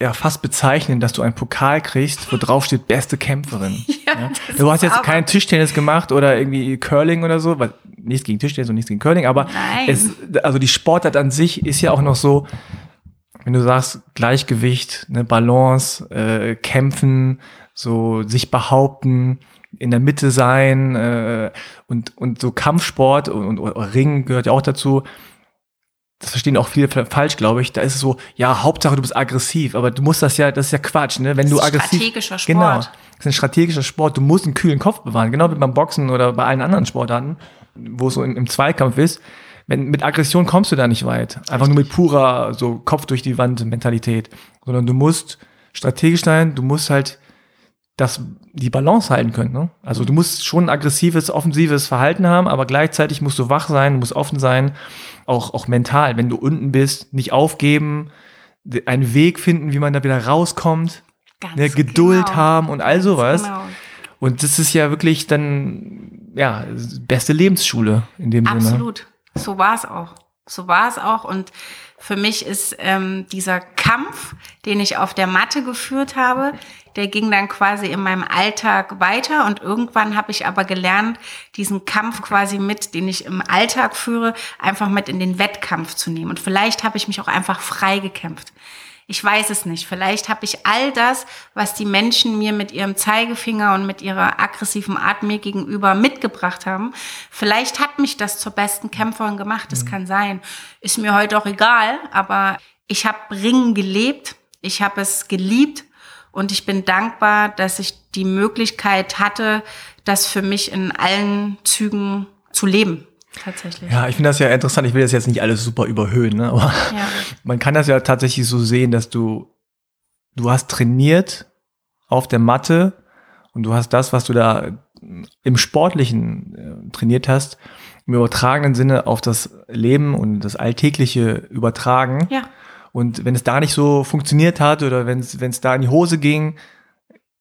ja fast bezeichnen, dass du einen Pokal kriegst, wo drauf steht beste Kämpferin. Ja, ja. Du hast jetzt kein Tischtennis gemacht oder irgendwie Curling oder so, weil nichts gegen Tischtennis und nichts gegen Curling, aber es, also die Sportart an sich ist ja auch noch so, wenn du sagst Gleichgewicht, ne, Balance, äh, kämpfen, so sich behaupten, in der Mitte sein äh, und und so Kampfsport und, und, und Ring gehört ja auch dazu das verstehen auch viele falsch, glaube ich. Da ist es so, ja, Hauptsache du bist aggressiv, aber du musst das ja, das ist ja Quatsch, ne? Wenn das du aggressiv. Strategischer Sport. Genau. Das ist ein strategischer Sport. Du musst einen kühlen Kopf bewahren, genau wie beim Boxen oder bei allen anderen Sportarten, wo es so im, im Zweikampf ist. Wenn, mit Aggression kommst du da nicht weit. Einfach nur mit purer, so Kopf durch die Wand Mentalität. Sondern du musst strategisch sein, du musst halt das, die Balance halten können. Ne? Also du musst schon ein aggressives, offensives Verhalten haben, aber gleichzeitig musst du wach sein, musst offen sein auch, auch mental, wenn du unten bist, nicht aufgeben, einen Weg finden, wie man da wieder rauskommt, ne, Geduld genau. haben und all sowas. Genau. Und das ist ja wirklich dann, ja, beste Lebensschule in dem Absolut. Sinne. Absolut. So war es auch. So war es auch. Und für mich ist ähm, dieser Kampf, den ich auf der Matte geführt habe, der ging dann quasi in meinem Alltag weiter und irgendwann habe ich aber gelernt, diesen Kampf quasi mit, den ich im Alltag führe, einfach mit in den Wettkampf zu nehmen. Und vielleicht habe ich mich auch einfach frei gekämpft. Ich weiß es nicht. Vielleicht habe ich all das, was die Menschen mir mit ihrem Zeigefinger und mit ihrer aggressiven Art mir gegenüber mitgebracht haben. Vielleicht hat mich das zur besten Kämpferin gemacht. Das mhm. kann sein. Ist mir heute auch egal. Aber ich habe Ringen gelebt. Ich habe es geliebt. Und ich bin dankbar, dass ich die Möglichkeit hatte, das für mich in allen Zügen zu leben tatsächlich. Ja, ich finde das ja interessant. Ich will das jetzt nicht alles super überhöhen, ne? aber ja. man kann das ja tatsächlich so sehen, dass du, du hast trainiert auf der Matte und du hast das, was du da im Sportlichen äh, trainiert hast, im übertragenen Sinne auf das Leben und das Alltägliche übertragen. Ja. Und wenn es da nicht so funktioniert hat oder wenn es da in die Hose ging,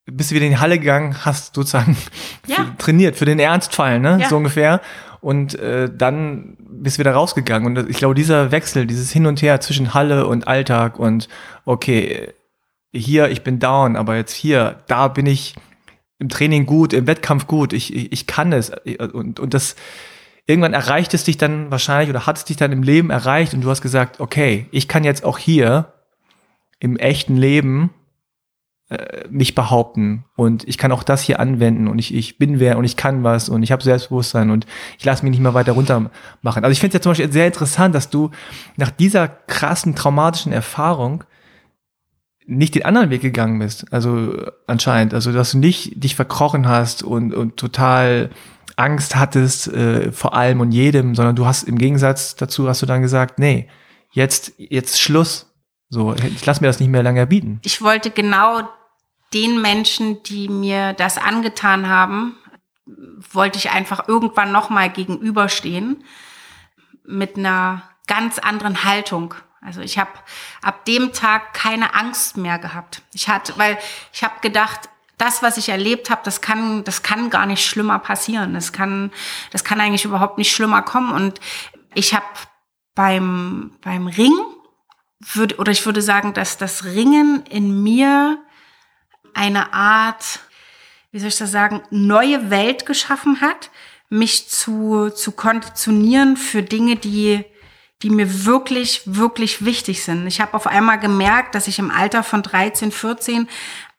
bist du wieder in die Halle gegangen, hast sozusagen ja. trainiert für den Ernstfall, ne? Ja. So ungefähr und äh, dann bist du wieder rausgegangen. Und ich glaube, dieser Wechsel, dieses Hin und Her zwischen Halle und Alltag und okay, hier, ich bin down, aber jetzt hier, da bin ich im Training gut, im Wettkampf gut, ich, ich, ich kann es. Und, und das irgendwann erreicht es dich dann wahrscheinlich oder hat es dich dann im Leben erreicht und du hast gesagt, okay, ich kann jetzt auch hier im echten Leben äh, mich behaupten und ich kann auch das hier anwenden und ich, ich bin wer und ich kann was und ich habe Selbstbewusstsein und ich lasse mich nicht mehr weiter runter machen. Also ich finde es ja zum Beispiel sehr interessant, dass du nach dieser krassen traumatischen Erfahrung nicht den anderen Weg gegangen bist. Also anscheinend, also dass du nicht dich verkrochen hast und, und total Angst hattest äh, vor allem und jedem, sondern du hast im Gegensatz dazu hast du dann gesagt, nee, jetzt jetzt Schluss. So, ich lasse mir das nicht mehr lange bieten. Ich wollte genau den Menschen, die mir das angetan haben, wollte ich einfach irgendwann nochmal gegenüberstehen mit einer ganz anderen Haltung. Also ich habe ab dem Tag keine Angst mehr gehabt. Ich hatte, weil ich habe gedacht, das, was ich erlebt habe, das kann, das kann gar nicht schlimmer passieren. Das kann, das kann eigentlich überhaupt nicht schlimmer kommen. Und ich habe beim beim Ring würde oder ich würde sagen, dass das Ringen in mir eine Art, wie soll ich das sagen, neue Welt geschaffen hat, mich zu, zu konditionieren für Dinge, die, die mir wirklich, wirklich wichtig sind. Ich habe auf einmal gemerkt, dass ich im Alter von 13, 14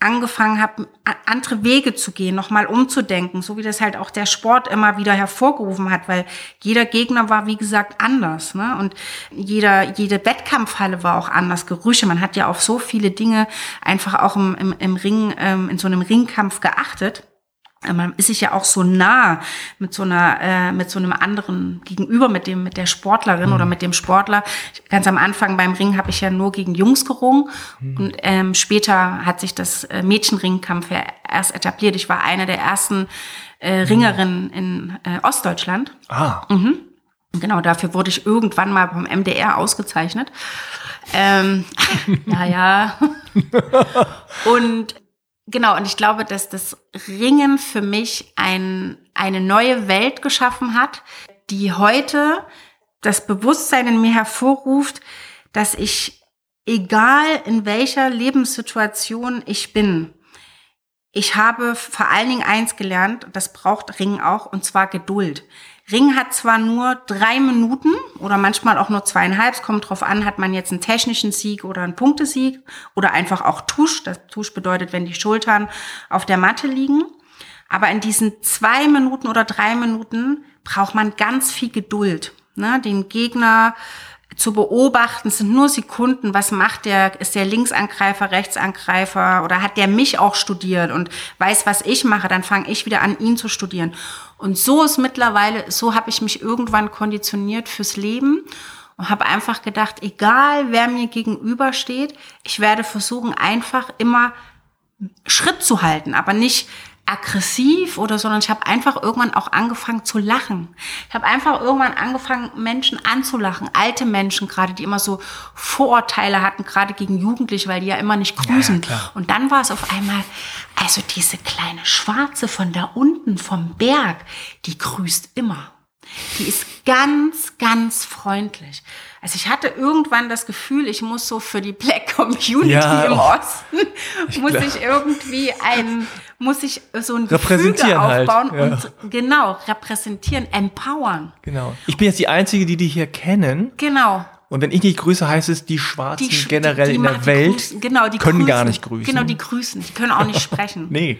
angefangen habe, andere Wege zu gehen, nochmal umzudenken, so wie das halt auch der Sport immer wieder hervorgerufen hat, weil jeder Gegner war, wie gesagt, anders. Ne? Und jeder, jede Wettkampfhalle war auch anders, Gerüche. Man hat ja auf so viele Dinge einfach auch im, im, im Ring, ähm, in so einem Ringkampf geachtet. Man ist sich ja auch so nah mit so einer äh, mit so einem anderen gegenüber mit dem mit der Sportlerin mhm. oder mit dem Sportler ganz am Anfang beim Ring habe ich ja nur gegen Jungs gerungen mhm. und ähm, später hat sich das äh, Mädchenringkampf ja erst etabliert ich war eine der ersten äh, Ringerinnen mhm. in äh, Ostdeutschland ah mhm. genau dafür wurde ich irgendwann mal vom MDR ausgezeichnet ähm, naja und Genau, und ich glaube, dass das Ringen für mich ein, eine neue Welt geschaffen hat, die heute das Bewusstsein in mir hervorruft, dass ich egal in welcher Lebenssituation ich bin, ich habe vor allen Dingen eins gelernt, das braucht Ring auch, und zwar Geduld. Ring hat zwar nur drei Minuten oder manchmal auch nur zweieinhalb, es kommt drauf an, hat man jetzt einen technischen Sieg oder einen Punktesieg oder einfach auch Tusch. Das Tusch bedeutet, wenn die Schultern auf der Matte liegen. Aber in diesen zwei Minuten oder drei Minuten braucht man ganz viel Geduld. Ne? Den Gegner zu beobachten, sind nur Sekunden, was macht der, ist der Linksangreifer, Rechtsangreifer oder hat der mich auch studiert und weiß, was ich mache, dann fange ich wieder an, ihn zu studieren. Und so ist mittlerweile, so habe ich mich irgendwann konditioniert fürs Leben und habe einfach gedacht, egal wer mir gegenübersteht, ich werde versuchen, einfach immer Schritt zu halten, aber nicht aggressiv oder sondern ich habe einfach irgendwann auch angefangen zu lachen. Ich habe einfach irgendwann angefangen Menschen anzulachen, alte Menschen gerade, die immer so Vorurteile hatten, gerade gegen Jugendliche, weil die ja immer nicht grüßen. Ja, und dann war es auf einmal, also diese kleine Schwarze von da unten vom Berg, die grüßt immer. Die ist ganz, ganz freundlich. Also ich hatte irgendwann das Gefühl, ich muss so für die Black Community ja, im oh, Osten, muss ich irgendwie ein, muss ich so ein Gefüge halt, aufbauen halt, ja. und genau, repräsentieren, empowern. Genau. Ich bin jetzt die Einzige, die die hier kennen. Genau. Und wenn ich nicht grüße, heißt es, die Schwarzen die, generell die, die in der Welt grüßen, genau, können grüßen, gar nicht grüßen. Genau, die grüßen. Die können auch nicht sprechen. nee.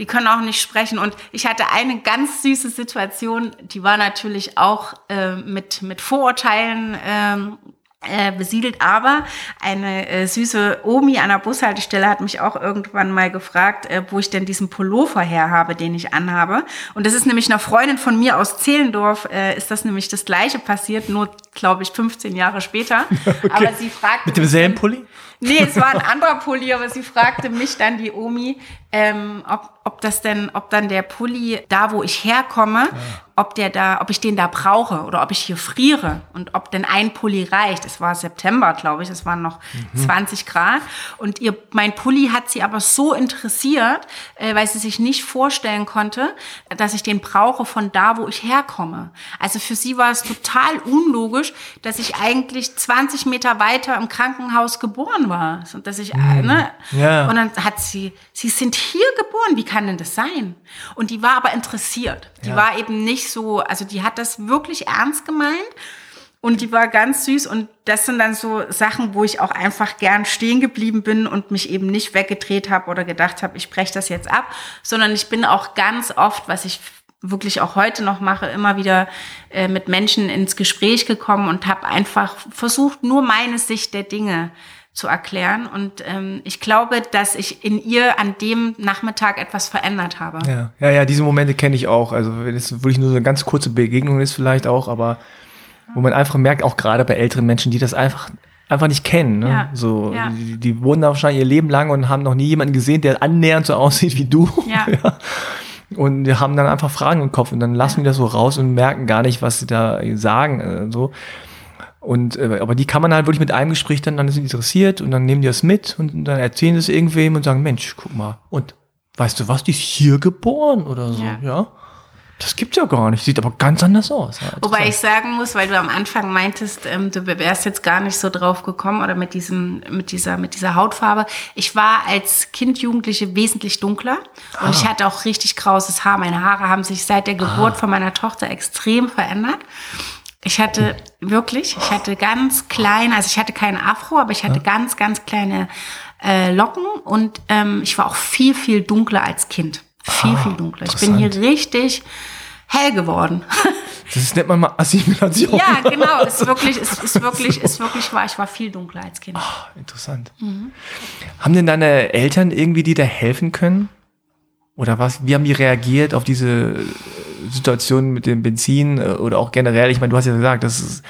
Die können auch nicht sprechen. Und ich hatte eine ganz süße Situation, die war natürlich auch äh, mit, mit Vorurteilen ähm, äh, besiedelt. Aber eine äh, süße Omi an der Bushaltestelle hat mich auch irgendwann mal gefragt, äh, wo ich denn diesen Pullover her habe, den ich anhabe. Und das ist nämlich einer Freundin von mir aus Zehlendorf, äh, ist das nämlich das gleiche passiert, nur glaube ich 15 Jahre später. Okay. Aber sie fragt mit demselben Pulli? Nee, es war ein anderer Pulli, aber sie fragte mich dann, die Omi, ähm, ob, ob das denn, ob dann der Pulli da, wo ich herkomme, ja. ob der da, ob ich den da brauche oder ob ich hier friere und ob denn ein Pulli reicht. Es war September, glaube ich, es waren noch mhm. 20 Grad und ihr, mein Pulli hat sie aber so interessiert, äh, weil sie sich nicht vorstellen konnte, dass ich den brauche von da, wo ich herkomme. Also für sie war es total unlogisch, dass ich eigentlich 20 Meter weiter im Krankenhaus geboren war und dass ich, mhm. ne, ja. und dann hat sie, sie sind hier geboren, wie kann denn das sein? Und die war aber interessiert. Die ja. war eben nicht so, also die hat das wirklich ernst gemeint und die war ganz süß und das sind dann so Sachen, wo ich auch einfach gern stehen geblieben bin und mich eben nicht weggedreht habe oder gedacht habe, ich breche das jetzt ab, sondern ich bin auch ganz oft, was ich wirklich auch heute noch mache, immer wieder äh, mit Menschen ins Gespräch gekommen und habe einfach versucht, nur meine Sicht der Dinge zu erklären. Und ähm, ich glaube, dass ich in ihr an dem Nachmittag etwas verändert habe. Ja, ja, ja diese Momente kenne ich auch. Also wenn es wirklich nur so eine ganz kurze Begegnung ist vielleicht auch, aber wo man einfach merkt, auch gerade bei älteren Menschen, die das einfach einfach nicht kennen. Ne? Ja, so, ja. Die, die wohnen da wahrscheinlich ihr Leben lang und haben noch nie jemanden gesehen, der annähernd so aussieht wie du. Ja. ja. Und die haben dann einfach Fragen im Kopf und dann lassen die das so raus und merken gar nicht, was sie da sagen. Äh, so. Und, äh, aber die kann man halt wirklich mit einem Gespräch dann, dann sind interessiert und dann nehmen die das mit und dann erzählen sie es irgendwem und sagen, Mensch, guck mal. Und weißt du was, die ist hier geboren oder so, ja. ja? Das gibt's ja gar nicht. Sieht aber ganz anders aus. Ja, Wobei ich sagen muss, weil du am Anfang meintest, ähm, du wärst jetzt gar nicht so drauf gekommen oder mit diesem, mit dieser, mit dieser Hautfarbe. Ich war als Kind, Jugendliche wesentlich dunkler ah. und ich hatte auch richtig krauses Haar. Meine Haare haben sich seit der Geburt ah. von meiner Tochter extrem verändert. Ich hatte wirklich, ich hatte ganz kleine, also ich hatte keinen Afro, aber ich hatte ja. ganz, ganz kleine äh, Locken und ähm, ich war auch viel, viel dunkler als Kind. Viel, ah, viel dunkler. Ich bin hier richtig hell geworden. Das nennt man mal Assimilation. Ja, genau. Ist wirklich, ist, ist wirklich, ist wirklich wahr. Ich war viel dunkler als Kind. Ach, interessant. Mhm. Haben denn deine Eltern irgendwie die da helfen können? Oder was? Wie haben die reagiert auf diese Situation mit dem Benzin äh, oder auch generell, ich meine, du hast ja gesagt, das ist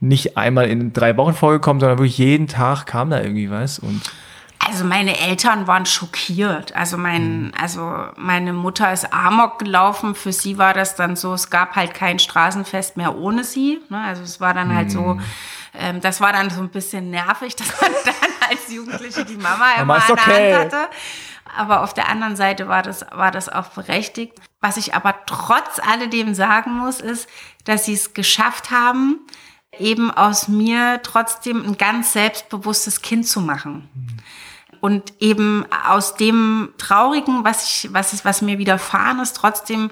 nicht einmal in drei Wochen vorgekommen, sondern wirklich jeden Tag kam da irgendwie was und also meine Eltern waren schockiert. Also mein, mhm. also meine Mutter ist Amok gelaufen. Für sie war das dann so, es gab halt kein Straßenfest mehr ohne sie. Ne? Also es war dann halt so, mhm. ähm, das war dann so ein bisschen nervig, dass man dann als Jugendliche die Mama immer an der Hand hatte. Aber auf der anderen Seite war das, war das auch berechtigt. Was ich aber trotz alledem sagen muss, ist, dass sie es geschafft haben, eben aus mir trotzdem ein ganz selbstbewusstes Kind zu machen. Und eben aus dem Traurigen, was ich, was ist, was mir widerfahren ist, trotzdem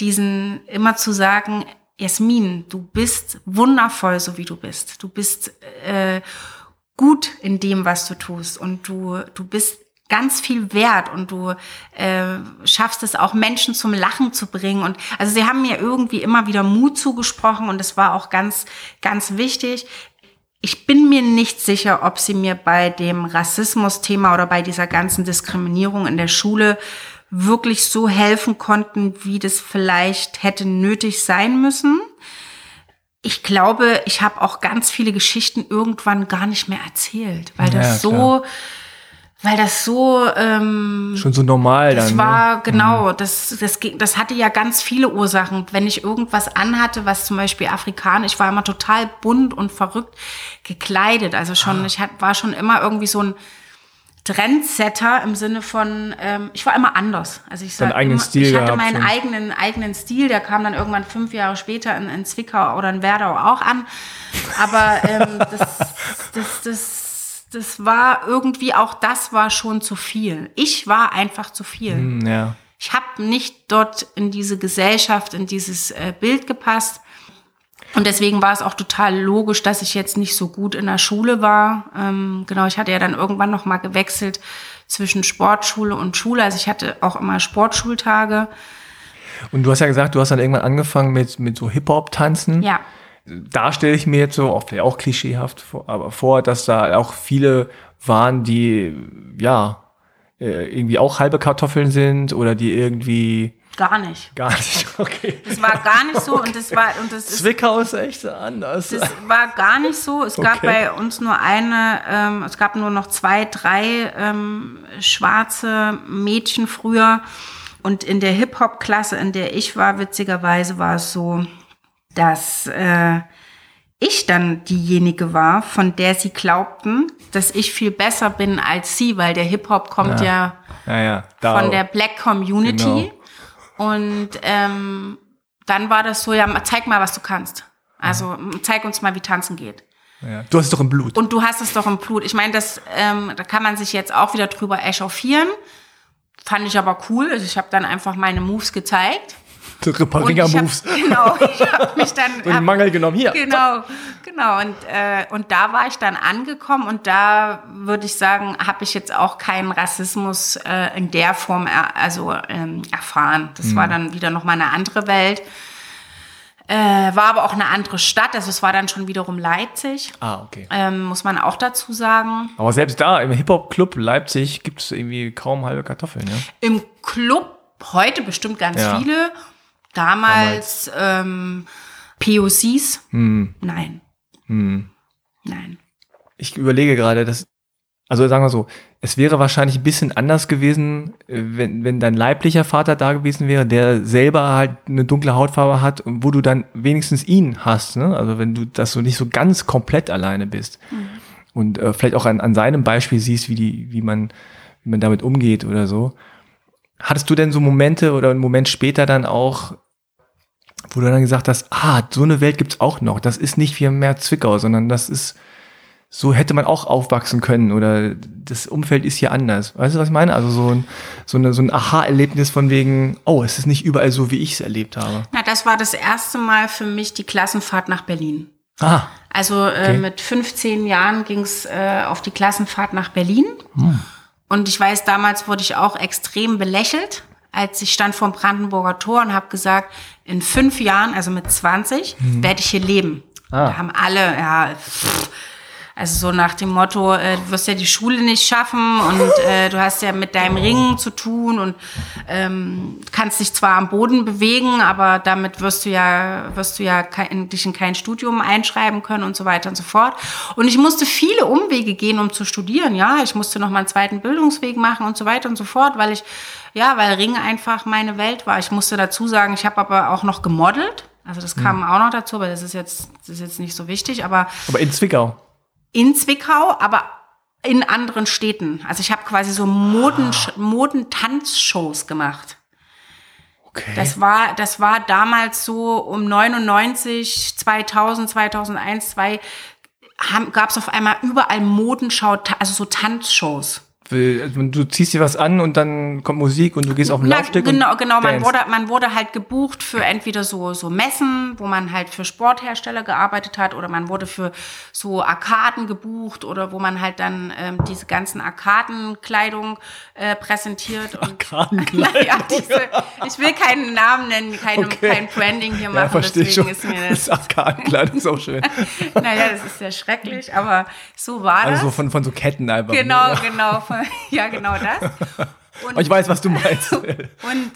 diesen immer zu sagen, Jasmin, du bist wundervoll, so wie du bist. Du bist äh, gut in dem, was du tust und du du bist ganz viel wert und du äh, schaffst es auch Menschen zum Lachen zu bringen und also sie haben mir irgendwie immer wieder Mut zugesprochen und das war auch ganz ganz wichtig. Ich bin mir nicht sicher, ob sie mir bei dem Rassismus-Thema oder bei dieser ganzen Diskriminierung in der Schule wirklich so helfen konnten, wie das vielleicht hätte nötig sein müssen. Ich glaube, ich habe auch ganz viele Geschichten irgendwann gar nicht mehr erzählt, weil das ja, so weil das so ähm, schon so normal das dann. Das war ne? genau, mhm. das das das hatte ja ganz viele Ursachen. Wenn ich irgendwas anhatte, was zum Beispiel afrikanisch, ich war immer total bunt und verrückt gekleidet. Also schon, ah. ich hat, war schon immer irgendwie so ein Trendsetter im Sinne von, ähm, ich war immer anders. Also ich, sag eigenen immer, Stil ich hatte meinen schon. eigenen eigenen Stil. Der kam dann irgendwann fünf Jahre später in, in Zwickau oder in Werdau auch an. Aber ähm, das, das, das das war irgendwie auch das war schon zu viel. Ich war einfach zu viel. Mm, ja. Ich habe nicht dort in diese Gesellschaft, in dieses äh, Bild gepasst. Und deswegen war es auch total logisch, dass ich jetzt nicht so gut in der Schule war. Ähm, genau, ich hatte ja dann irgendwann noch mal gewechselt zwischen Sportschule und Schule. Also ich hatte auch immer Sportschultage. Und du hast ja gesagt, du hast dann irgendwann angefangen mit, mit so Hip-Hop-Tanzen. Ja da stelle ich mir jetzt so, auch, auch klischeehaft vor, aber vor, dass da auch viele waren, die ja äh, irgendwie auch halbe Kartoffeln sind oder die irgendwie Gar nicht. Gar nicht, okay. Es war gar nicht so und das war und das ist Zwickau ist echt anders. Das war gar nicht so. Es gab okay. bei uns nur eine, ähm, es gab nur noch zwei, drei ähm, schwarze Mädchen früher und in der Hip Hop Klasse, in der ich war, witzigerweise war es so, dass äh, ich dann diejenige war, von der sie glaubten, dass ich viel besser bin als sie, weil der Hip-Hop kommt ja, ja, ja, ja von der Black Community. Genau. Und ähm, dann war das so, ja, zeig mal, was du kannst. Also zeig uns mal, wie tanzen geht. Ja. Du hast es doch im Blut. Und du hast es doch im Blut. Ich meine, das, ähm, da kann man sich jetzt auch wieder drüber echauffieren. Fand ich aber cool. Also ich habe dann einfach meine Moves gezeigt. Reparinger-Moves. Genau, ich habe mich dann... Und hab, Mangel genommen, hier. Genau, genau. Und, äh, und da war ich dann angekommen und da würde ich sagen, habe ich jetzt auch keinen Rassismus äh, in der Form er, also ähm, erfahren. Das mhm. war dann wieder noch mal eine andere Welt. Äh, war aber auch eine andere Stadt, also es war dann schon wiederum Leipzig. Ah, okay. Ähm, muss man auch dazu sagen. Aber selbst da, im Hip-Hop-Club Leipzig gibt es irgendwie kaum halbe Kartoffeln, ja? Im Club heute bestimmt ganz ja. viele. Damals, Damals. Ähm, POCs? Hm. Nein. Hm. Nein. Ich überlege gerade, dass, also sagen wir so, es wäre wahrscheinlich ein bisschen anders gewesen, äh, wenn, wenn dein leiblicher Vater da gewesen wäre, der selber halt eine dunkle Hautfarbe hat und wo du dann wenigstens ihn hast, ne? Also wenn du das so nicht so ganz komplett alleine bist. Mhm. Und äh, vielleicht auch an, an seinem Beispiel siehst, wie die, wie man, wie man damit umgeht oder so. Hattest du denn so Momente oder einen Moment später dann auch, wo du dann gesagt hast, ah, so eine Welt gibt's auch noch. Das ist nicht wie mehr Zwickau, sondern das ist, so hätte man auch aufwachsen können oder das Umfeld ist hier anders. Weißt du, was ich meine? Also so ein, so eine, so ein Aha-Erlebnis von wegen, oh, es ist nicht überall so, wie ich es erlebt habe. Na, das war das erste Mal für mich die Klassenfahrt nach Berlin. Ah. Also äh, okay. mit 15 Jahren ging's äh, auf die Klassenfahrt nach Berlin. Hm. Und ich weiß, damals wurde ich auch extrem belächelt, als ich stand vor dem Brandenburger Tor und habe gesagt, in fünf Jahren, also mit 20, mhm. werde ich hier leben. Ah. Da haben alle, ja, pff, also so nach dem Motto, äh, du wirst ja die Schule nicht schaffen und äh, du hast ja mit deinem Ring zu tun und ähm, kannst dich zwar am Boden bewegen, aber damit wirst du ja, wirst du ja kein, dich in kein Studium einschreiben können und so weiter und so fort. Und ich musste viele Umwege gehen, um zu studieren. Ja, ich musste noch mal einen zweiten Bildungsweg machen und so weiter und so fort, weil ich, ja, weil Ring einfach meine Welt war. Ich musste dazu sagen, ich habe aber auch noch gemodelt. Also das kam hm. auch noch dazu, aber das ist jetzt, das ist jetzt nicht so wichtig. Aber, aber in Zwickau in Zwickau, aber in anderen Städten. Also ich habe quasi so Moden, ah. Modentanzshows gemacht. Okay. Das war, das war damals so um 99, 2000, 2001, 2 gab es auf einmal überall Modenschau, also so Tanzshows. Will- also Du ziehst dir was an und dann kommt Musik und du gehst auf den Na, Laufsteg. genau, und genau. Man wurde, man wurde halt gebucht für entweder so, so Messen, wo man halt für Sporthersteller gearbeitet hat, oder man wurde für so Arkaden gebucht oder wo man halt dann ähm, diese ganzen Arkadenkleidung äh, präsentiert. Und, Arkadenkleidung. naja, diese, ich will keinen Namen nennen, keine, Okay. kein Branding hier Ja, machen, verstehe deswegen schon. ist mir Das das. Arkadenkleid ist auch schön. naja, das ist sehr schrecklich, aber so war das. Also so von, von so Ketten einfach. genau, Ja. genau, von- ja, genau das. Und, ich weiß, was du meinst. und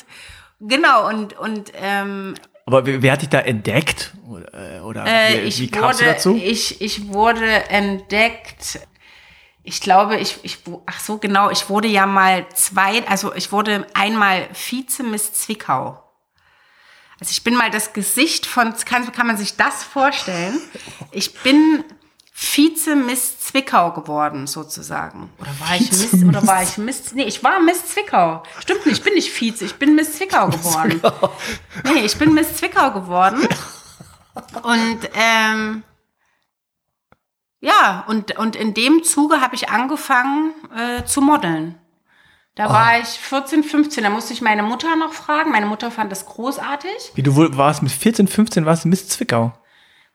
genau, und, und ähm, Aber wer, hat dich da entdeckt? Oder, äh, wie, wie kamst wurde, du dazu? Ich, ich wurde entdeckt. Ich glaube, ich, ich, ach so, genau, ich wurde ja mal zwei, also ich wurde einmal Vize Miss Zwickau. Also ich bin mal das Gesicht von, kann, kann man sich das vorstellen? Ich bin Vize Miss Zwickau geworden, sozusagen. Oder war ich Miss, oder war ich Miss, nee, ich war Miss Zwickau. Stimmt nicht, ich bin nicht Vize, ich bin Miss Zwickau geworden. Nee, ich bin Miss Zwickau geworden. Und ähm, ja, und, und in dem Zuge habe ich angefangen äh, zu modeln. Da war ich 14, 15, da musste ich meine Mutter noch fragen. Meine Mutter fand das großartig. Wie du wohl warst mit 14, 15 warst du Miss Zwickau.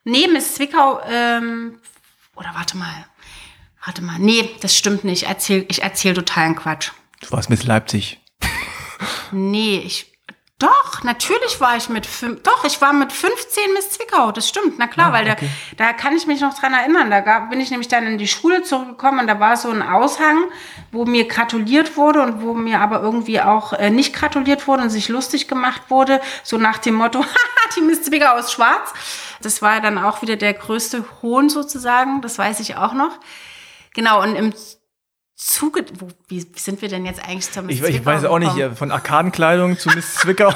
Nee, Miss Zwickau, ähm, oder warte mal, warte mal, nee, das stimmt nicht. Erzähl, ich erzähle totalen Quatsch. Du warst Miss Leipzig. Nee, ich. Doch, natürlich war ich mit fünf, doch, ich war mit 15 Miss Zwickau, das stimmt, na klar, Ah, weil okay. da, da kann ich mich noch dran erinnern. Da gab, bin ich nämlich dann in die Schule zurückgekommen und da war so ein Aushang, wo mir gratuliert wurde und wo mir aber irgendwie auch äh, nicht gratuliert wurde und sich lustig gemacht wurde, so nach dem Motto, haha, die Miss Zwickau ist schwarz. Das war dann auch wieder der größte Hohn sozusagen, das weiß ich auch noch. Genau, und im Zuge, wo, wie sind wir denn jetzt eigentlich zur Miss Ich, ich weiß auch nicht, gekommen? äh, von Arkadenkleidung zu Miss Zwickau.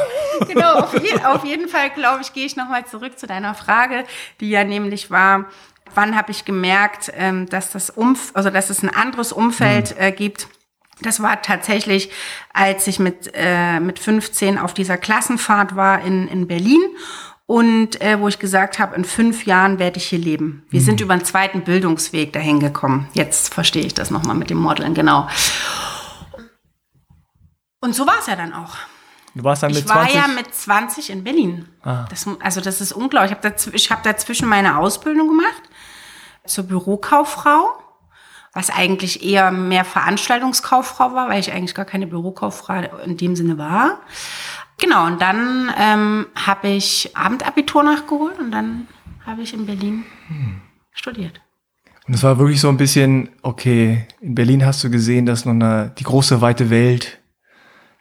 genau, auf, je, auf jeden Fall, glaube ich, gehe ich nochmal zurück zu deiner Frage, die ja nämlich war, wann habe ich gemerkt, ähm, dass das Umf also dass es ein anderes Umfeld äh, gibt. Das war tatsächlich, als ich mit, äh, mit 15 auf dieser Klassenfahrt war in, in Berlin und äh, wo ich gesagt habe, in fünf Jahren werde ich hier leben. Wir sind über einen zweiten Bildungsweg dahin gekommen. Jetzt verstehe ich das nochmal mit dem Modeln, genau. Und so war es ja dann auch. Du warst dann mit Ich war 20. ja mit 20 in Berlin. Ah. Das, also das ist unglaublich. Ich habe dazw ich hab dazwischen meine Ausbildung gemacht zur Bürokauffrau, was eigentlich eher mehr Veranstaltungskauffrau war, weil ich eigentlich gar keine Bürokauffrau in dem Sinne war. Genau, und dann ähm, habe ich Abendabitur nachgeholt und dann habe ich in Berlin studiert. Und es war wirklich so ein bisschen, okay, in Berlin hast du gesehen, dass noch eine, die große weite Welt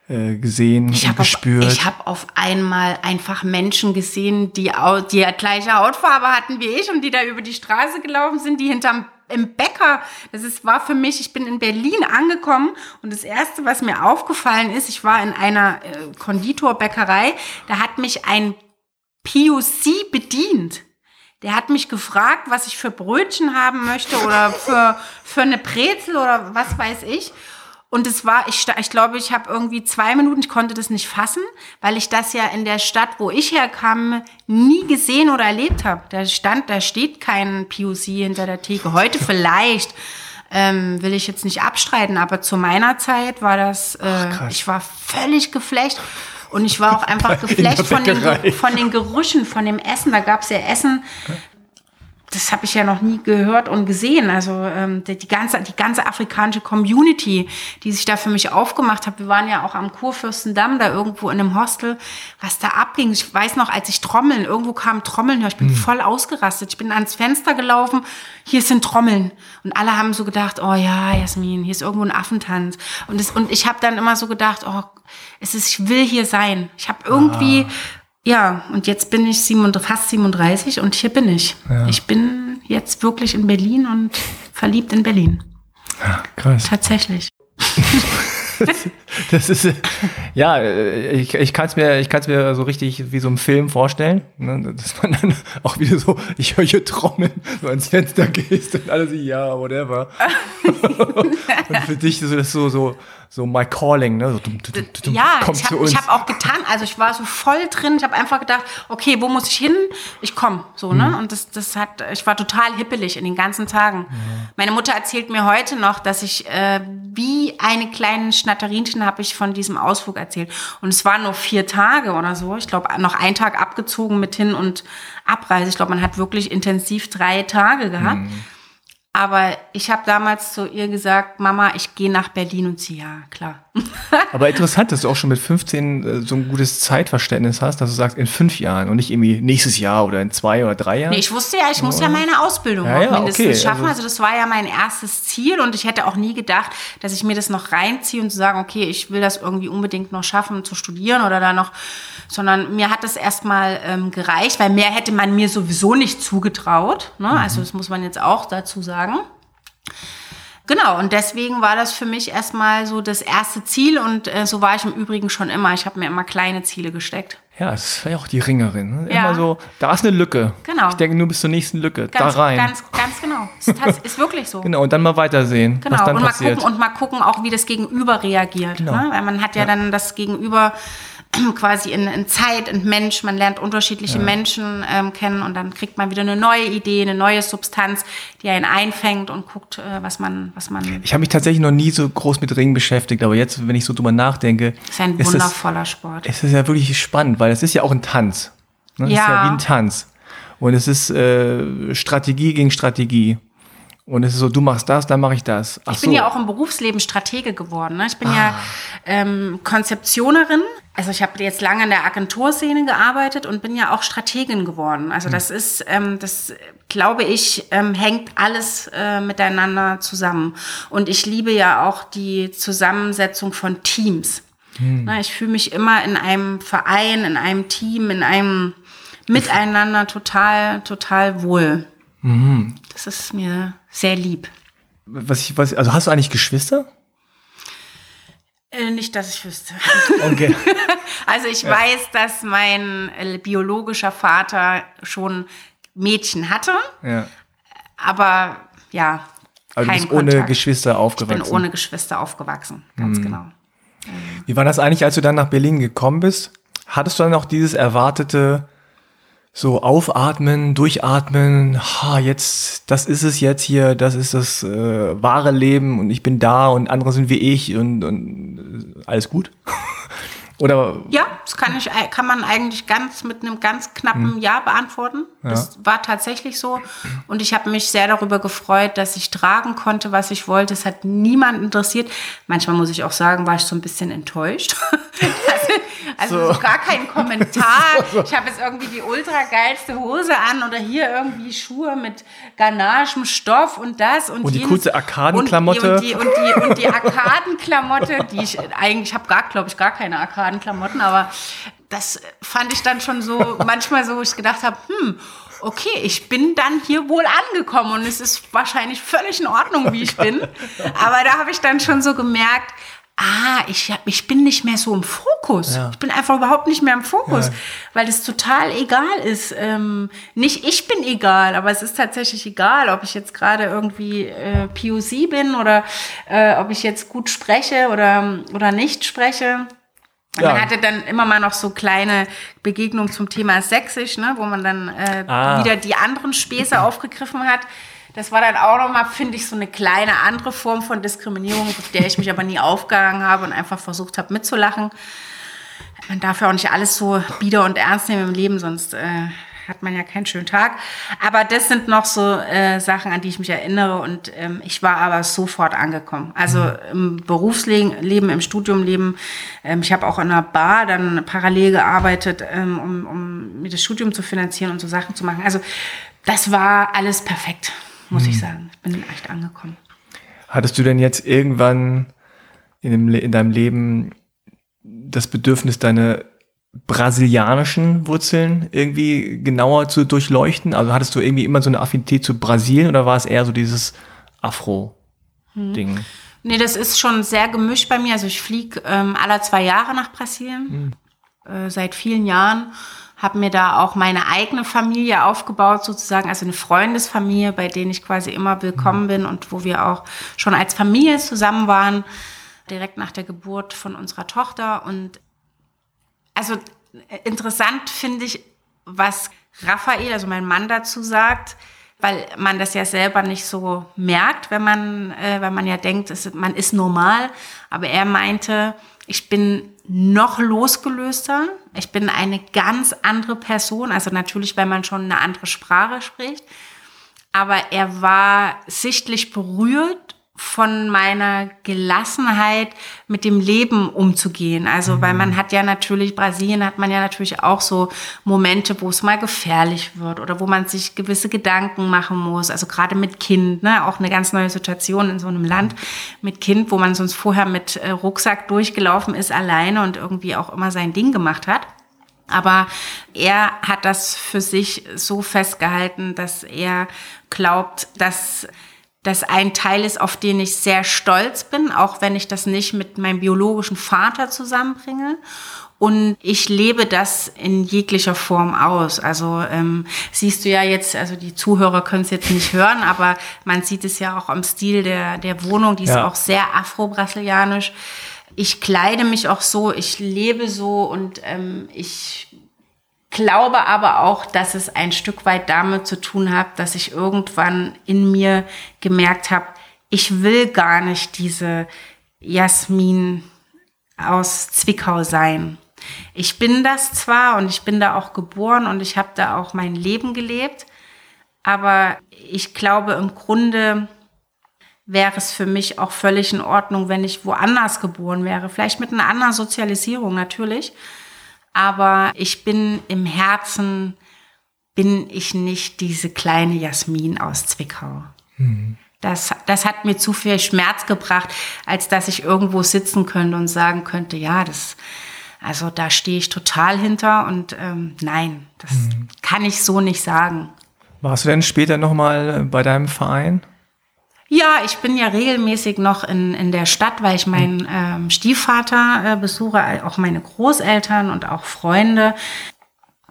äh, gesehen Ich und habe auf, gespürt. ich hab auf einmal einfach Menschen gesehen, die, die gleiche Hautfarbe hatten wie ich und die da über die Straße gelaufen sind, die hinterm im Bäcker. Das ist, war für mich, ich bin in Berlin angekommen und das Erste, was mir aufgefallen ist, ich war in einer äh, Konditorbäckerei, da hat mich ein POC bedient. Der hat mich gefragt, was ich für Brötchen haben möchte oder für, für eine Brezel oder was weiß ich. Und es war, ich, ich glaube, ich habe irgendwie zwei Minuten, ich konnte das nicht fassen, weil ich das ja in der Stadt, wo ich herkam, nie gesehen oder erlebt habe. Da stand, da steht kein POC hinter der Theke. Heute vielleicht, ähm, will ich jetzt nicht abstreiten, aber zu meiner Zeit war das, äh, ich war völlig geflecht. Und ich war auch einfach geflecht von den, von den Gerüchen, von dem Essen. Da gab es ja Essen, das habe ich ja noch nie gehört und gesehen. Also ähm, die, die, ganze, die ganze afrikanische Community, die sich da für mich aufgemacht hat. Wir waren ja auch am Kurfürstendamm, da irgendwo in einem Hostel, was da abging. Ich weiß noch, als ich Trommeln, irgendwo kam Trommeln, ich bin voll ausgerastet. Ich bin ans Fenster gelaufen, hier sind Trommeln. Und alle haben so gedacht, oh ja, Jasmin, hier ist irgendwo ein Affentanz. Und, das, und ich habe dann immer so gedacht, oh, es ist, ich will hier sein. Ich habe irgendwie... Ja, und jetzt bin ich 37, fast 37 und hier bin ich. Ich bin jetzt wirklich in Berlin und verliebt in Berlin. Krass. Tatsächlich. Das ist, ja, ich, ich kann es mir, ich kann's mir so richtig wie so im Film vorstellen, ne, dass man dann auch wieder so, ich höre hier Trommeln, so ans Fenster gehst und alle so, ja, whatever. und für dich ist das so, so, so My Calling, ne? So, dum, dum, dum, Ja, kommt ich habe hab auch getan, also ich war so voll drin, ich habe einfach gedacht, okay, wo muss ich hin? Ich komme, so, Mhm. ne? Und das, das hat, ich war total hippelig in den ganzen Tagen. Meine Mutter erzählt mir heute noch, dass ich äh, wie eine kleine Schnatterinchen habe ich von diesem Ausflug erzählt. Und es waren nur vier Tage oder so. Ich glaube, noch ein Tag abgezogen mit Hin- und Abreise. Ich glaube, man hat wirklich intensiv drei Tage gehabt. Mhm. Aber ich habe damals zu ihr gesagt, Mama, ich gehe nach Berlin und sie, ja, klar. Aber interessant, dass du auch schon mit 15 äh, so ein gutes Zeitverständnis hast, dass du sagst, in fünf Jahren und nicht irgendwie nächstes Jahr oder in zwei oder drei Jahren. Nee, ich wusste ja, ich muss ja meine Ausbildung Ja, auch ja, mindestens okay, schaffen. also- Also, das war ja mein erstes Ziel und ich hätte auch nie gedacht, dass ich mir das noch reinziehe und zu sagen, okay, ich will das irgendwie unbedingt noch schaffen zu studieren oder da noch, sondern mir hat das erstmal ähm, gereicht, weil mehr hätte man mir sowieso nicht zugetraut. Ne? Also das muss man jetzt auch dazu sagen. Genau, und deswegen war das für mich erstmal so das erste Ziel und äh, so war ich im Übrigen schon immer. Ich habe mir immer kleine Ziele gesteckt. Ja, das war ja auch die Ringerin. Ne? Ja. Immer so, da ist eine Lücke. Genau. Ich denke nur bis zur nächsten Lücke. Ganz, da rein. ganz, ganz genau. Ist, ist wirklich so. genau, und dann mal weitersehen, was Genau, dann und mal, passiert. gucken, und mal gucken auch, wie das Gegenüber reagiert. Genau. Ne? Weil man hat ja, dann das Gegenüber quasi in, in Zeit, in Mensch, man lernt unterschiedliche Menschen ähm, kennen und dann kriegt man wieder eine neue Idee, eine neue Substanz, die einen einfängt und guckt, äh, was man, was man. ich habe mich tatsächlich noch nie so groß mit Ringen beschäftigt, aber jetzt, wenn ich so drüber nachdenke, ist ein ist wundervoller Sport. es ist ja wirklich spannend, weil es ist ja auch ein Tanz. Ne? Es ist Ja. ja wie ein Tanz. Und es ist äh, Strategie gegen Strategie. Und es ist so, du machst das, dann mache ich das. Ach Ich bin so. ja auch im Berufsleben Stratege geworden. Ne? Ich bin ja ähm, Konzeptionerin. Also ich habe jetzt lange in der Agenturszene gearbeitet und bin ja auch Strategin geworden. Also das ist, ähm, das glaube ich, ähm, hängt alles äh, miteinander zusammen. Und ich liebe ja auch die Zusammensetzung von Teams. Na, ich fühle mich immer in einem Verein, in einem Team, in einem Miteinander total, total wohl. Das ist mir sehr lieb. was ich, was, also hast du eigentlich Geschwister? Äh, nicht, dass ich wüsste. Okay. Also ich weiß, dass mein äh, biologischer Vater schon Mädchen hatte, ja. aber ja, Also du bist ohne Kontakt. Geschwister Ich bin aufgewachsen. ohne Geschwister aufgewachsen, ganz genau. Wie war das eigentlich, als du dann nach Berlin gekommen bist? Hattest du dann auch dieses erwartete so aufatmen, durchatmen, ha, jetzt, das ist es jetzt hier, das ist das äh, wahre Leben. Und ich bin da und andere sind wie ich. Und, und äh, alles gut? Oder Ja, das kann, ich, kann man eigentlich ganz mit einem ganz knappen Ja beantworten. Das war tatsächlich so. Und ich habe mich sehr darüber gefreut, dass ich tragen konnte, was ich wollte. Es hat niemand interessiert. Manchmal muss ich auch sagen, war ich so ein bisschen enttäuscht. also also so. gar kein Kommentar. Ich habe jetzt irgendwie die ultra geilste Hose an oder hier irgendwie Schuhe mit ganagem Stoff und das und, Und die kurze Arkadenklamotte. Und die, und die, und die, und die Arkadenklamotte, die ich eigentlich, ich habe gar, glaube ich, gar keine Arkadenklamotten, aber das fand ich dann schon so, manchmal so, wo ich gedacht habe, hm, okay, ich bin dann hier wohl angekommen und es ist wahrscheinlich völlig in Ordnung, wie ich bin. Aber da habe ich dann schon so gemerkt, ah, ich, hab, ich bin nicht mehr so im Fokus. Ja. Ich bin einfach überhaupt nicht mehr im Fokus, weil es total egal ist. Ähm, nicht ich bin egal, aber es ist tatsächlich egal, ob ich jetzt gerade irgendwie äh, POC bin oder äh, ob ich jetzt gut spreche oder, oder nicht spreche. Ja. Man hatte dann immer mal noch so kleine Begegnungen zum Thema Sächsisch, ne, wo man dann äh, Ah. wieder die anderen Späße aufgegriffen hat. Das war dann auch nochmal, finde ich, so eine kleine andere Form von Diskriminierung, auf der ich mich aber nie aufgehangen habe und einfach versucht habe mitzulachen. Man darf ja auch nicht alles so bieder und ernst nehmen im Leben, sonst äh, hat man ja keinen schönen Tag. Aber das sind noch so äh, Sachen, an die ich mich erinnere und ähm, ich war aber sofort angekommen. Also im Berufsleben, Leben, im Studiumleben. Ähm, ich habe auch in einer Bar dann parallel gearbeitet, ähm, um, um mir das Studium zu finanzieren und so Sachen zu machen. Also das war alles perfekt, muss ich sagen. Ich bin echt angekommen. hattest du denn jetzt irgendwann in, dem, in deinem Leben das Bedürfnis, deine brasilianischen Wurzeln irgendwie genauer zu durchleuchten? Also hattest du irgendwie immer so eine Affinität zu Brasilien oder war es eher so dieses Afro-Ding? Nee, das ist schon sehr gemischt bei mir. Also ich fliege ähm, alle zwei Jahre nach Brasilien, äh, seit vielen Jahren. Habe mir da auch meine eigene Familie aufgebaut, sozusagen, also eine Freundesfamilie, bei denen ich quasi immer willkommen bin und wo wir auch schon als Familie zusammen waren. direkt nach der Geburt von unserer Tochter. Und also interessant finde ich, was Raphael, also mein Mann dazu sagt, weil man das ja selber nicht so merkt, wenn man, äh, wenn man ja denkt, es, man ist normal. Aber er meinte, ich bin noch losgelöster. Ich bin eine ganz andere Person. Also natürlich, wenn man schon eine andere Sprache spricht. Aber er war sichtlich berührt von meiner Gelassenheit mit dem Leben umzugehen. Also, mhm. weil man hat ja natürlich, Brasilien hat man ja natürlich auch so Momente, wo es mal gefährlich wird oder wo man sich gewisse Gedanken machen muss. Also gerade mit Kind, ne, auch eine ganz neue Situation in so einem Land mit Kind, wo man sonst vorher mit äh, Rucksack durchgelaufen ist, alleine und irgendwie auch immer sein Ding gemacht hat. Aber er hat das für sich so festgehalten, dass er glaubt, dass das ein Teil ist, auf den ich sehr stolz bin, auch wenn ich das nicht mit meinem biologischen Vater zusammenbringe. Und ich lebe das in jeglicher Form aus. Also ähm, siehst du ja jetzt, also die Zuhörer können es jetzt nicht hören, aber man sieht es ja auch am Stil der, der Wohnung, die ist ja. auch sehr afro-brasilianisch. Ich kleide mich auch so, ich lebe so und ähm, ich glaube aber auch, dass es ein Stück weit damit zu tun hat, dass ich irgendwann in mir gemerkt habe, ich will gar nicht diese Jasmin aus Zwickau sein. Ich bin das zwar und ich bin da auch geboren und ich habe da auch mein Leben gelebt, aber ich glaube im Grunde wäre es für mich auch völlig in Ordnung, wenn ich woanders geboren wäre, vielleicht mit einer anderen Sozialisierung natürlich aber ich bin im Herzen, bin ich nicht diese kleine Jasmin aus Zwickau. Mhm. Das, das hat mir zu viel Schmerz gebracht, als dass ich irgendwo sitzen könnte und sagen könnte, ja, das, also da stehe ich total hinter und ähm, nein, das mhm. kann ich so nicht sagen. Warst du denn später nochmal bei deinem Verein? Ja, ich bin ja regelmäßig noch in, in der Stadt, weil ich meinen ähm, Stiefvater äh, besuche, auch meine Großeltern und auch Freunde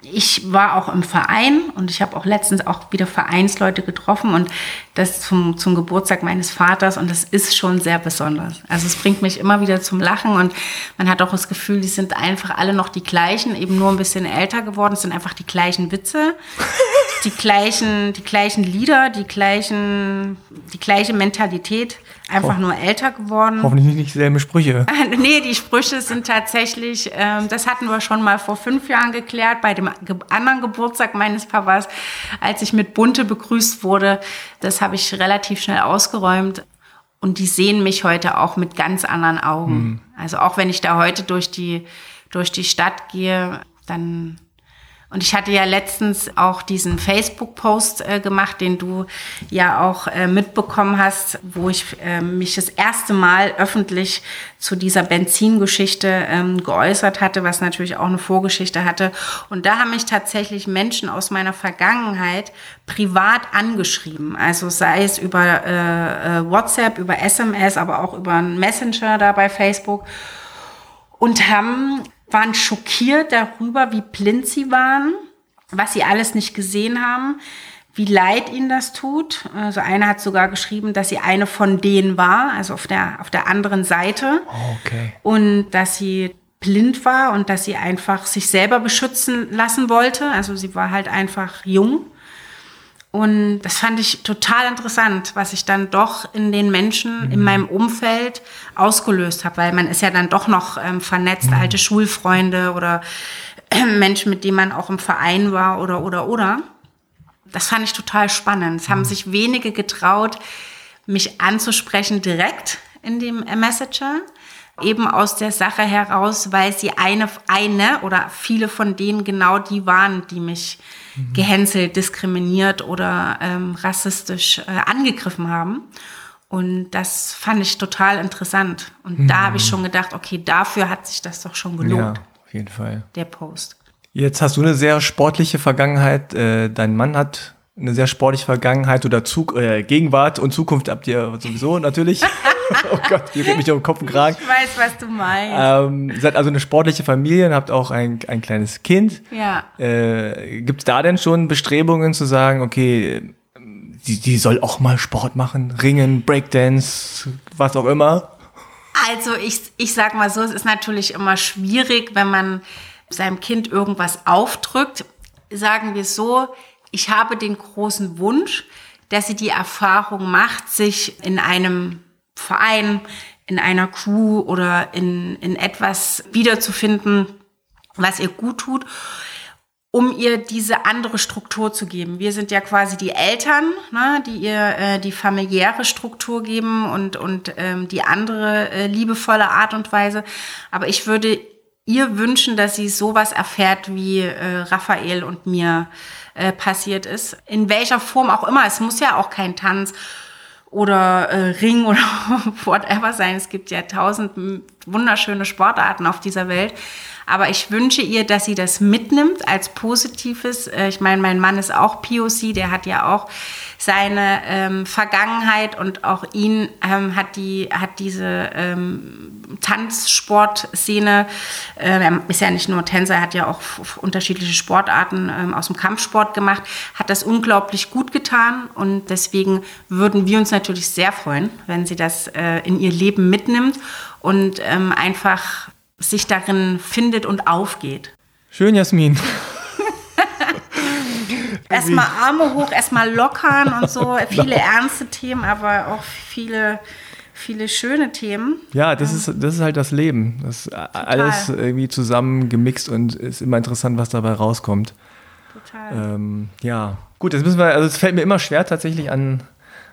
ich war auch im Verein und ich habe auch letztens auch wieder Vereinsleute getroffen und das zum, zum Geburtstag meines Vaters und das ist schon sehr besonders. Also es bringt mich immer wieder zum Lachen und man hat auch das Gefühl, die sind einfach alle noch die gleichen, eben nur ein bisschen älter geworden. Es sind einfach die gleichen Witze, die gleichen, die gleichen Lieder, die gleichen, die gleiche Mentalität einfach nur älter geworden. Hoffentlich nicht dieselben Sprüche. nee, die Sprüche sind tatsächlich, ähm, das hatten wir schon mal vor fünf Jahren geklärt, bei dem anderen Geburtstag meines Papas, als ich mit Bunte begrüßt wurde. Das habe ich relativ schnell ausgeräumt. Und die sehen mich heute auch mit ganz anderen Augen. Mhm. Also auch wenn ich da heute durch die, durch die Stadt gehe, dann und ich hatte ja letztens auch diesen Facebook-Post äh, gemacht, den du ja auch äh, mitbekommen hast, wo ich äh, mich das erste Mal öffentlich zu dieser Benzingeschichte ähm, geäußert hatte, was natürlich auch eine Vorgeschichte hatte. Und da haben mich tatsächlich Menschen aus meiner Vergangenheit privat angeschrieben. Also sei es über äh, äh WhatsApp, über SMS, aber auch über einen Messenger da bei Facebook und haben waren schockiert darüber, wie blind sie waren, was sie alles nicht gesehen haben, wie leid ihnen das tut. Also einer hat sogar geschrieben, dass sie eine von denen war, also auf der, auf der anderen Seite. Oh, okay. Und dass sie blind war und dass sie einfach sich selber beschützen lassen wollte. Also sie war halt einfach jung. Und das fand ich total interessant, was ich dann doch in den Menschen mhm. in meinem Umfeld ausgelöst habe, weil man ist ja dann doch noch ähm, vernetzt, mhm. alte Schulfreunde oder äh, Menschen, mit denen man auch im Verein war oder oder oder. Das fand ich total spannend. Es haben mhm. sich wenige getraut, mich anzusprechen direkt in dem Messenger eben aus der Sache heraus, weil sie eine, eine oder viele von denen genau die waren, die mich mhm. gehänselt, diskriminiert oder ähm, rassistisch äh, angegriffen haben. Und das fand ich total interessant. Und mhm. da habe ich schon gedacht, okay, dafür hat sich das doch schon gelohnt. Ja, auf jeden Fall. Der Post. Jetzt hast du eine sehr sportliche Vergangenheit. Äh, dein Mann hat eine sehr sportliche Vergangenheit oder Zug, äh, Gegenwart und Zukunft habt ihr sowieso natürlich. oh Gott, ihr geht mich um den Kopf Kragen. Ich weiß, was du meinst. Ähm, ihr seid also eine sportliche Familie und habt auch ein, ein kleines Kind. Ja. Äh, Gibt es da denn schon Bestrebungen zu sagen, okay, die, die soll auch mal Sport machen, Ringen, Breakdance, was auch immer? Also ich, ich sag mal so, es ist natürlich immer schwierig, wenn man seinem Kind irgendwas aufdrückt. Sagen wir so, ich habe den großen Wunsch, dass sie die Erfahrung macht, sich in einem Verein, in einer Crew oder in, in etwas wiederzufinden, was ihr gut tut, um ihr diese andere Struktur zu geben. Wir sind ja quasi die Eltern, ne, die ihr äh, die familiäre Struktur geben und, und ähm, die andere äh, liebevolle Art und Weise. Aber ich würde ihr wünschen, dass sie sowas erfährt, wie äh, Raphael und mir äh, passiert ist. In welcher Form auch immer. Es muss ja auch kein Tanz oder äh, Ring oder whatever sein. Es gibt ja tausend wunderschöne Sportarten auf dieser Welt. Aber ich wünsche ihr, dass sie das mitnimmt als Positives. Äh, ich meine, mein Mann ist auch POC, der hat ja auch seine ähm, Vergangenheit und auch ihn ähm, hat die hat diese ähm, Tanzsportszene. Äh, er ist ja nicht nur Tänzer, er hat ja auch unterschiedliche Sportarten ähm, aus dem Kampfsport gemacht. Hat das unglaublich gut getan und deswegen würden wir uns natürlich sehr freuen, wenn sie das äh, in ihr Leben mitnimmt und ähm, einfach sich darin findet und aufgeht. Schön, Jasmin. erstmal Arme hoch, erstmal lockern und so. Viele ernste Themen, aber auch viele, viele schöne Themen. Ja, das, ist, das ist halt das Leben. Das ist alles irgendwie zusammen gemixt und ist immer interessant, was dabei rauskommt. Total. Ähm, ja, gut, jetzt müssen wir, also es fällt mir immer schwer tatsächlich an,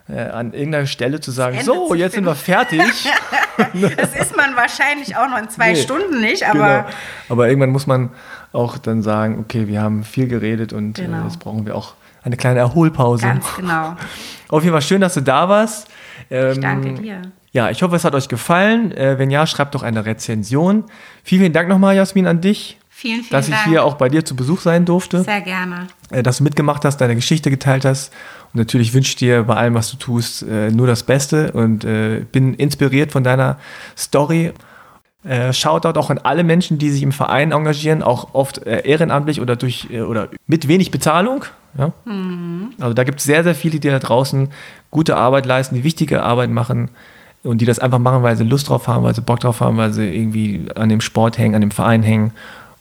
äh, an irgendeiner Stelle zu sagen, so, jetzt sind wir fertig. das ist man wahrscheinlich auch noch in zwei nee, Stunden nicht, aber. Genau. Aber irgendwann muss man auch dann sagen, okay, wir haben viel geredet und äh, genau. äh, jetzt brauchen wir auch eine kleine Erholpause. Ganz genau. Auf jeden Fall schön, dass du da warst. Ähm, ich danke dir. Ja, ich hoffe, es hat euch gefallen. Äh, wenn ja, schreibt doch eine Rezension. Vielen, vielen Dank nochmal, Jasmin, an dich. Vielen, vielen dass Dank. ich hier auch bei dir zu Besuch sein durfte. Sehr gerne. Äh, dass du mitgemacht hast, deine Geschichte geteilt hast. Und natürlich wünsche ich dir bei allem, was du tust, äh, nur das Beste und äh, bin inspiriert von deiner Story. Shoutout auch an alle Menschen, die sich im Verein engagieren, auch oft ehrenamtlich oder durch oder mit wenig Bezahlung. Ja? Mhm. Also da gibt es sehr, sehr viele, die da draußen gute Arbeit leisten, die wichtige Arbeit machen und die das einfach machen, weil sie Lust drauf haben, weil sie Bock drauf haben, weil sie irgendwie an dem Sport hängen, an dem Verein hängen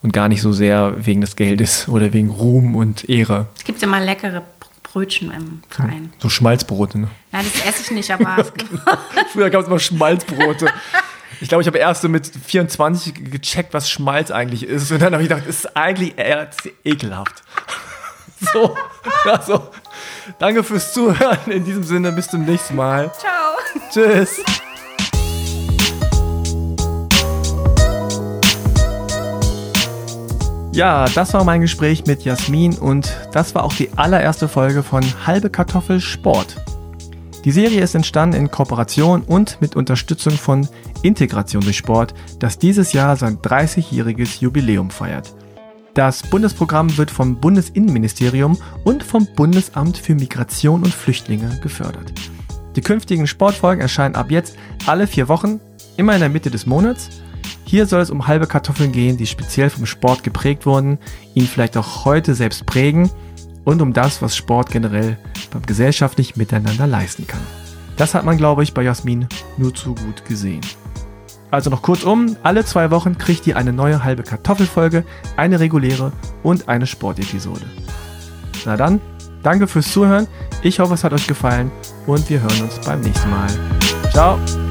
und gar nicht so sehr wegen des Geldes oder wegen Ruhm und Ehre. Es gibt immer leckere Brötchen im Verein. So Schmalzbrote, ne? Ja, das esse ich nicht, aber. Früher gab es immer Schmalzbrote. Ich glaube, ich habe erst so mit 24 gecheckt, was Schmalz eigentlich ist. Und dann habe ich gedacht, das ist eigentlich eher ekelhaft. So, also, danke fürs Zuhören. In diesem Sinne, bis zum nächsten Mal. Ciao. Tschüss. Ja, das war mein Gespräch mit Jasmin und das war auch die allererste Folge von Halbe Kartoffel Sport. Die Serie ist entstanden in Kooperation und mit Unterstützung von Integration durch Sport, das dieses Jahr sein 30-jähriges Jubiläum feiert. Das Bundesprogramm wird vom Bundesinnenministerium und vom Bundesamt für Migration und Flüchtlinge gefördert. Die künftigen Sportfolgen erscheinen ab jetzt alle vier Wochen, immer in der Mitte des Monats hier soll es um halbe Kartoffeln gehen, die speziell vom Sport geprägt wurden, ihn vielleicht auch heute selbst prägen und um das, was Sport generell beim gesellschaftlichen Miteinander leisten kann. Das hat man, glaube ich, bei Jasmin nur zu gut gesehen. Also noch kurzum, alle zwei Wochen kriegt ihr eine neue halbe Kartoffelfolge, eine reguläre und eine Sportepisode. Na dann, danke fürs Zuhören, ich hoffe es hat euch gefallen und wir hören uns beim nächsten Mal. Ciao!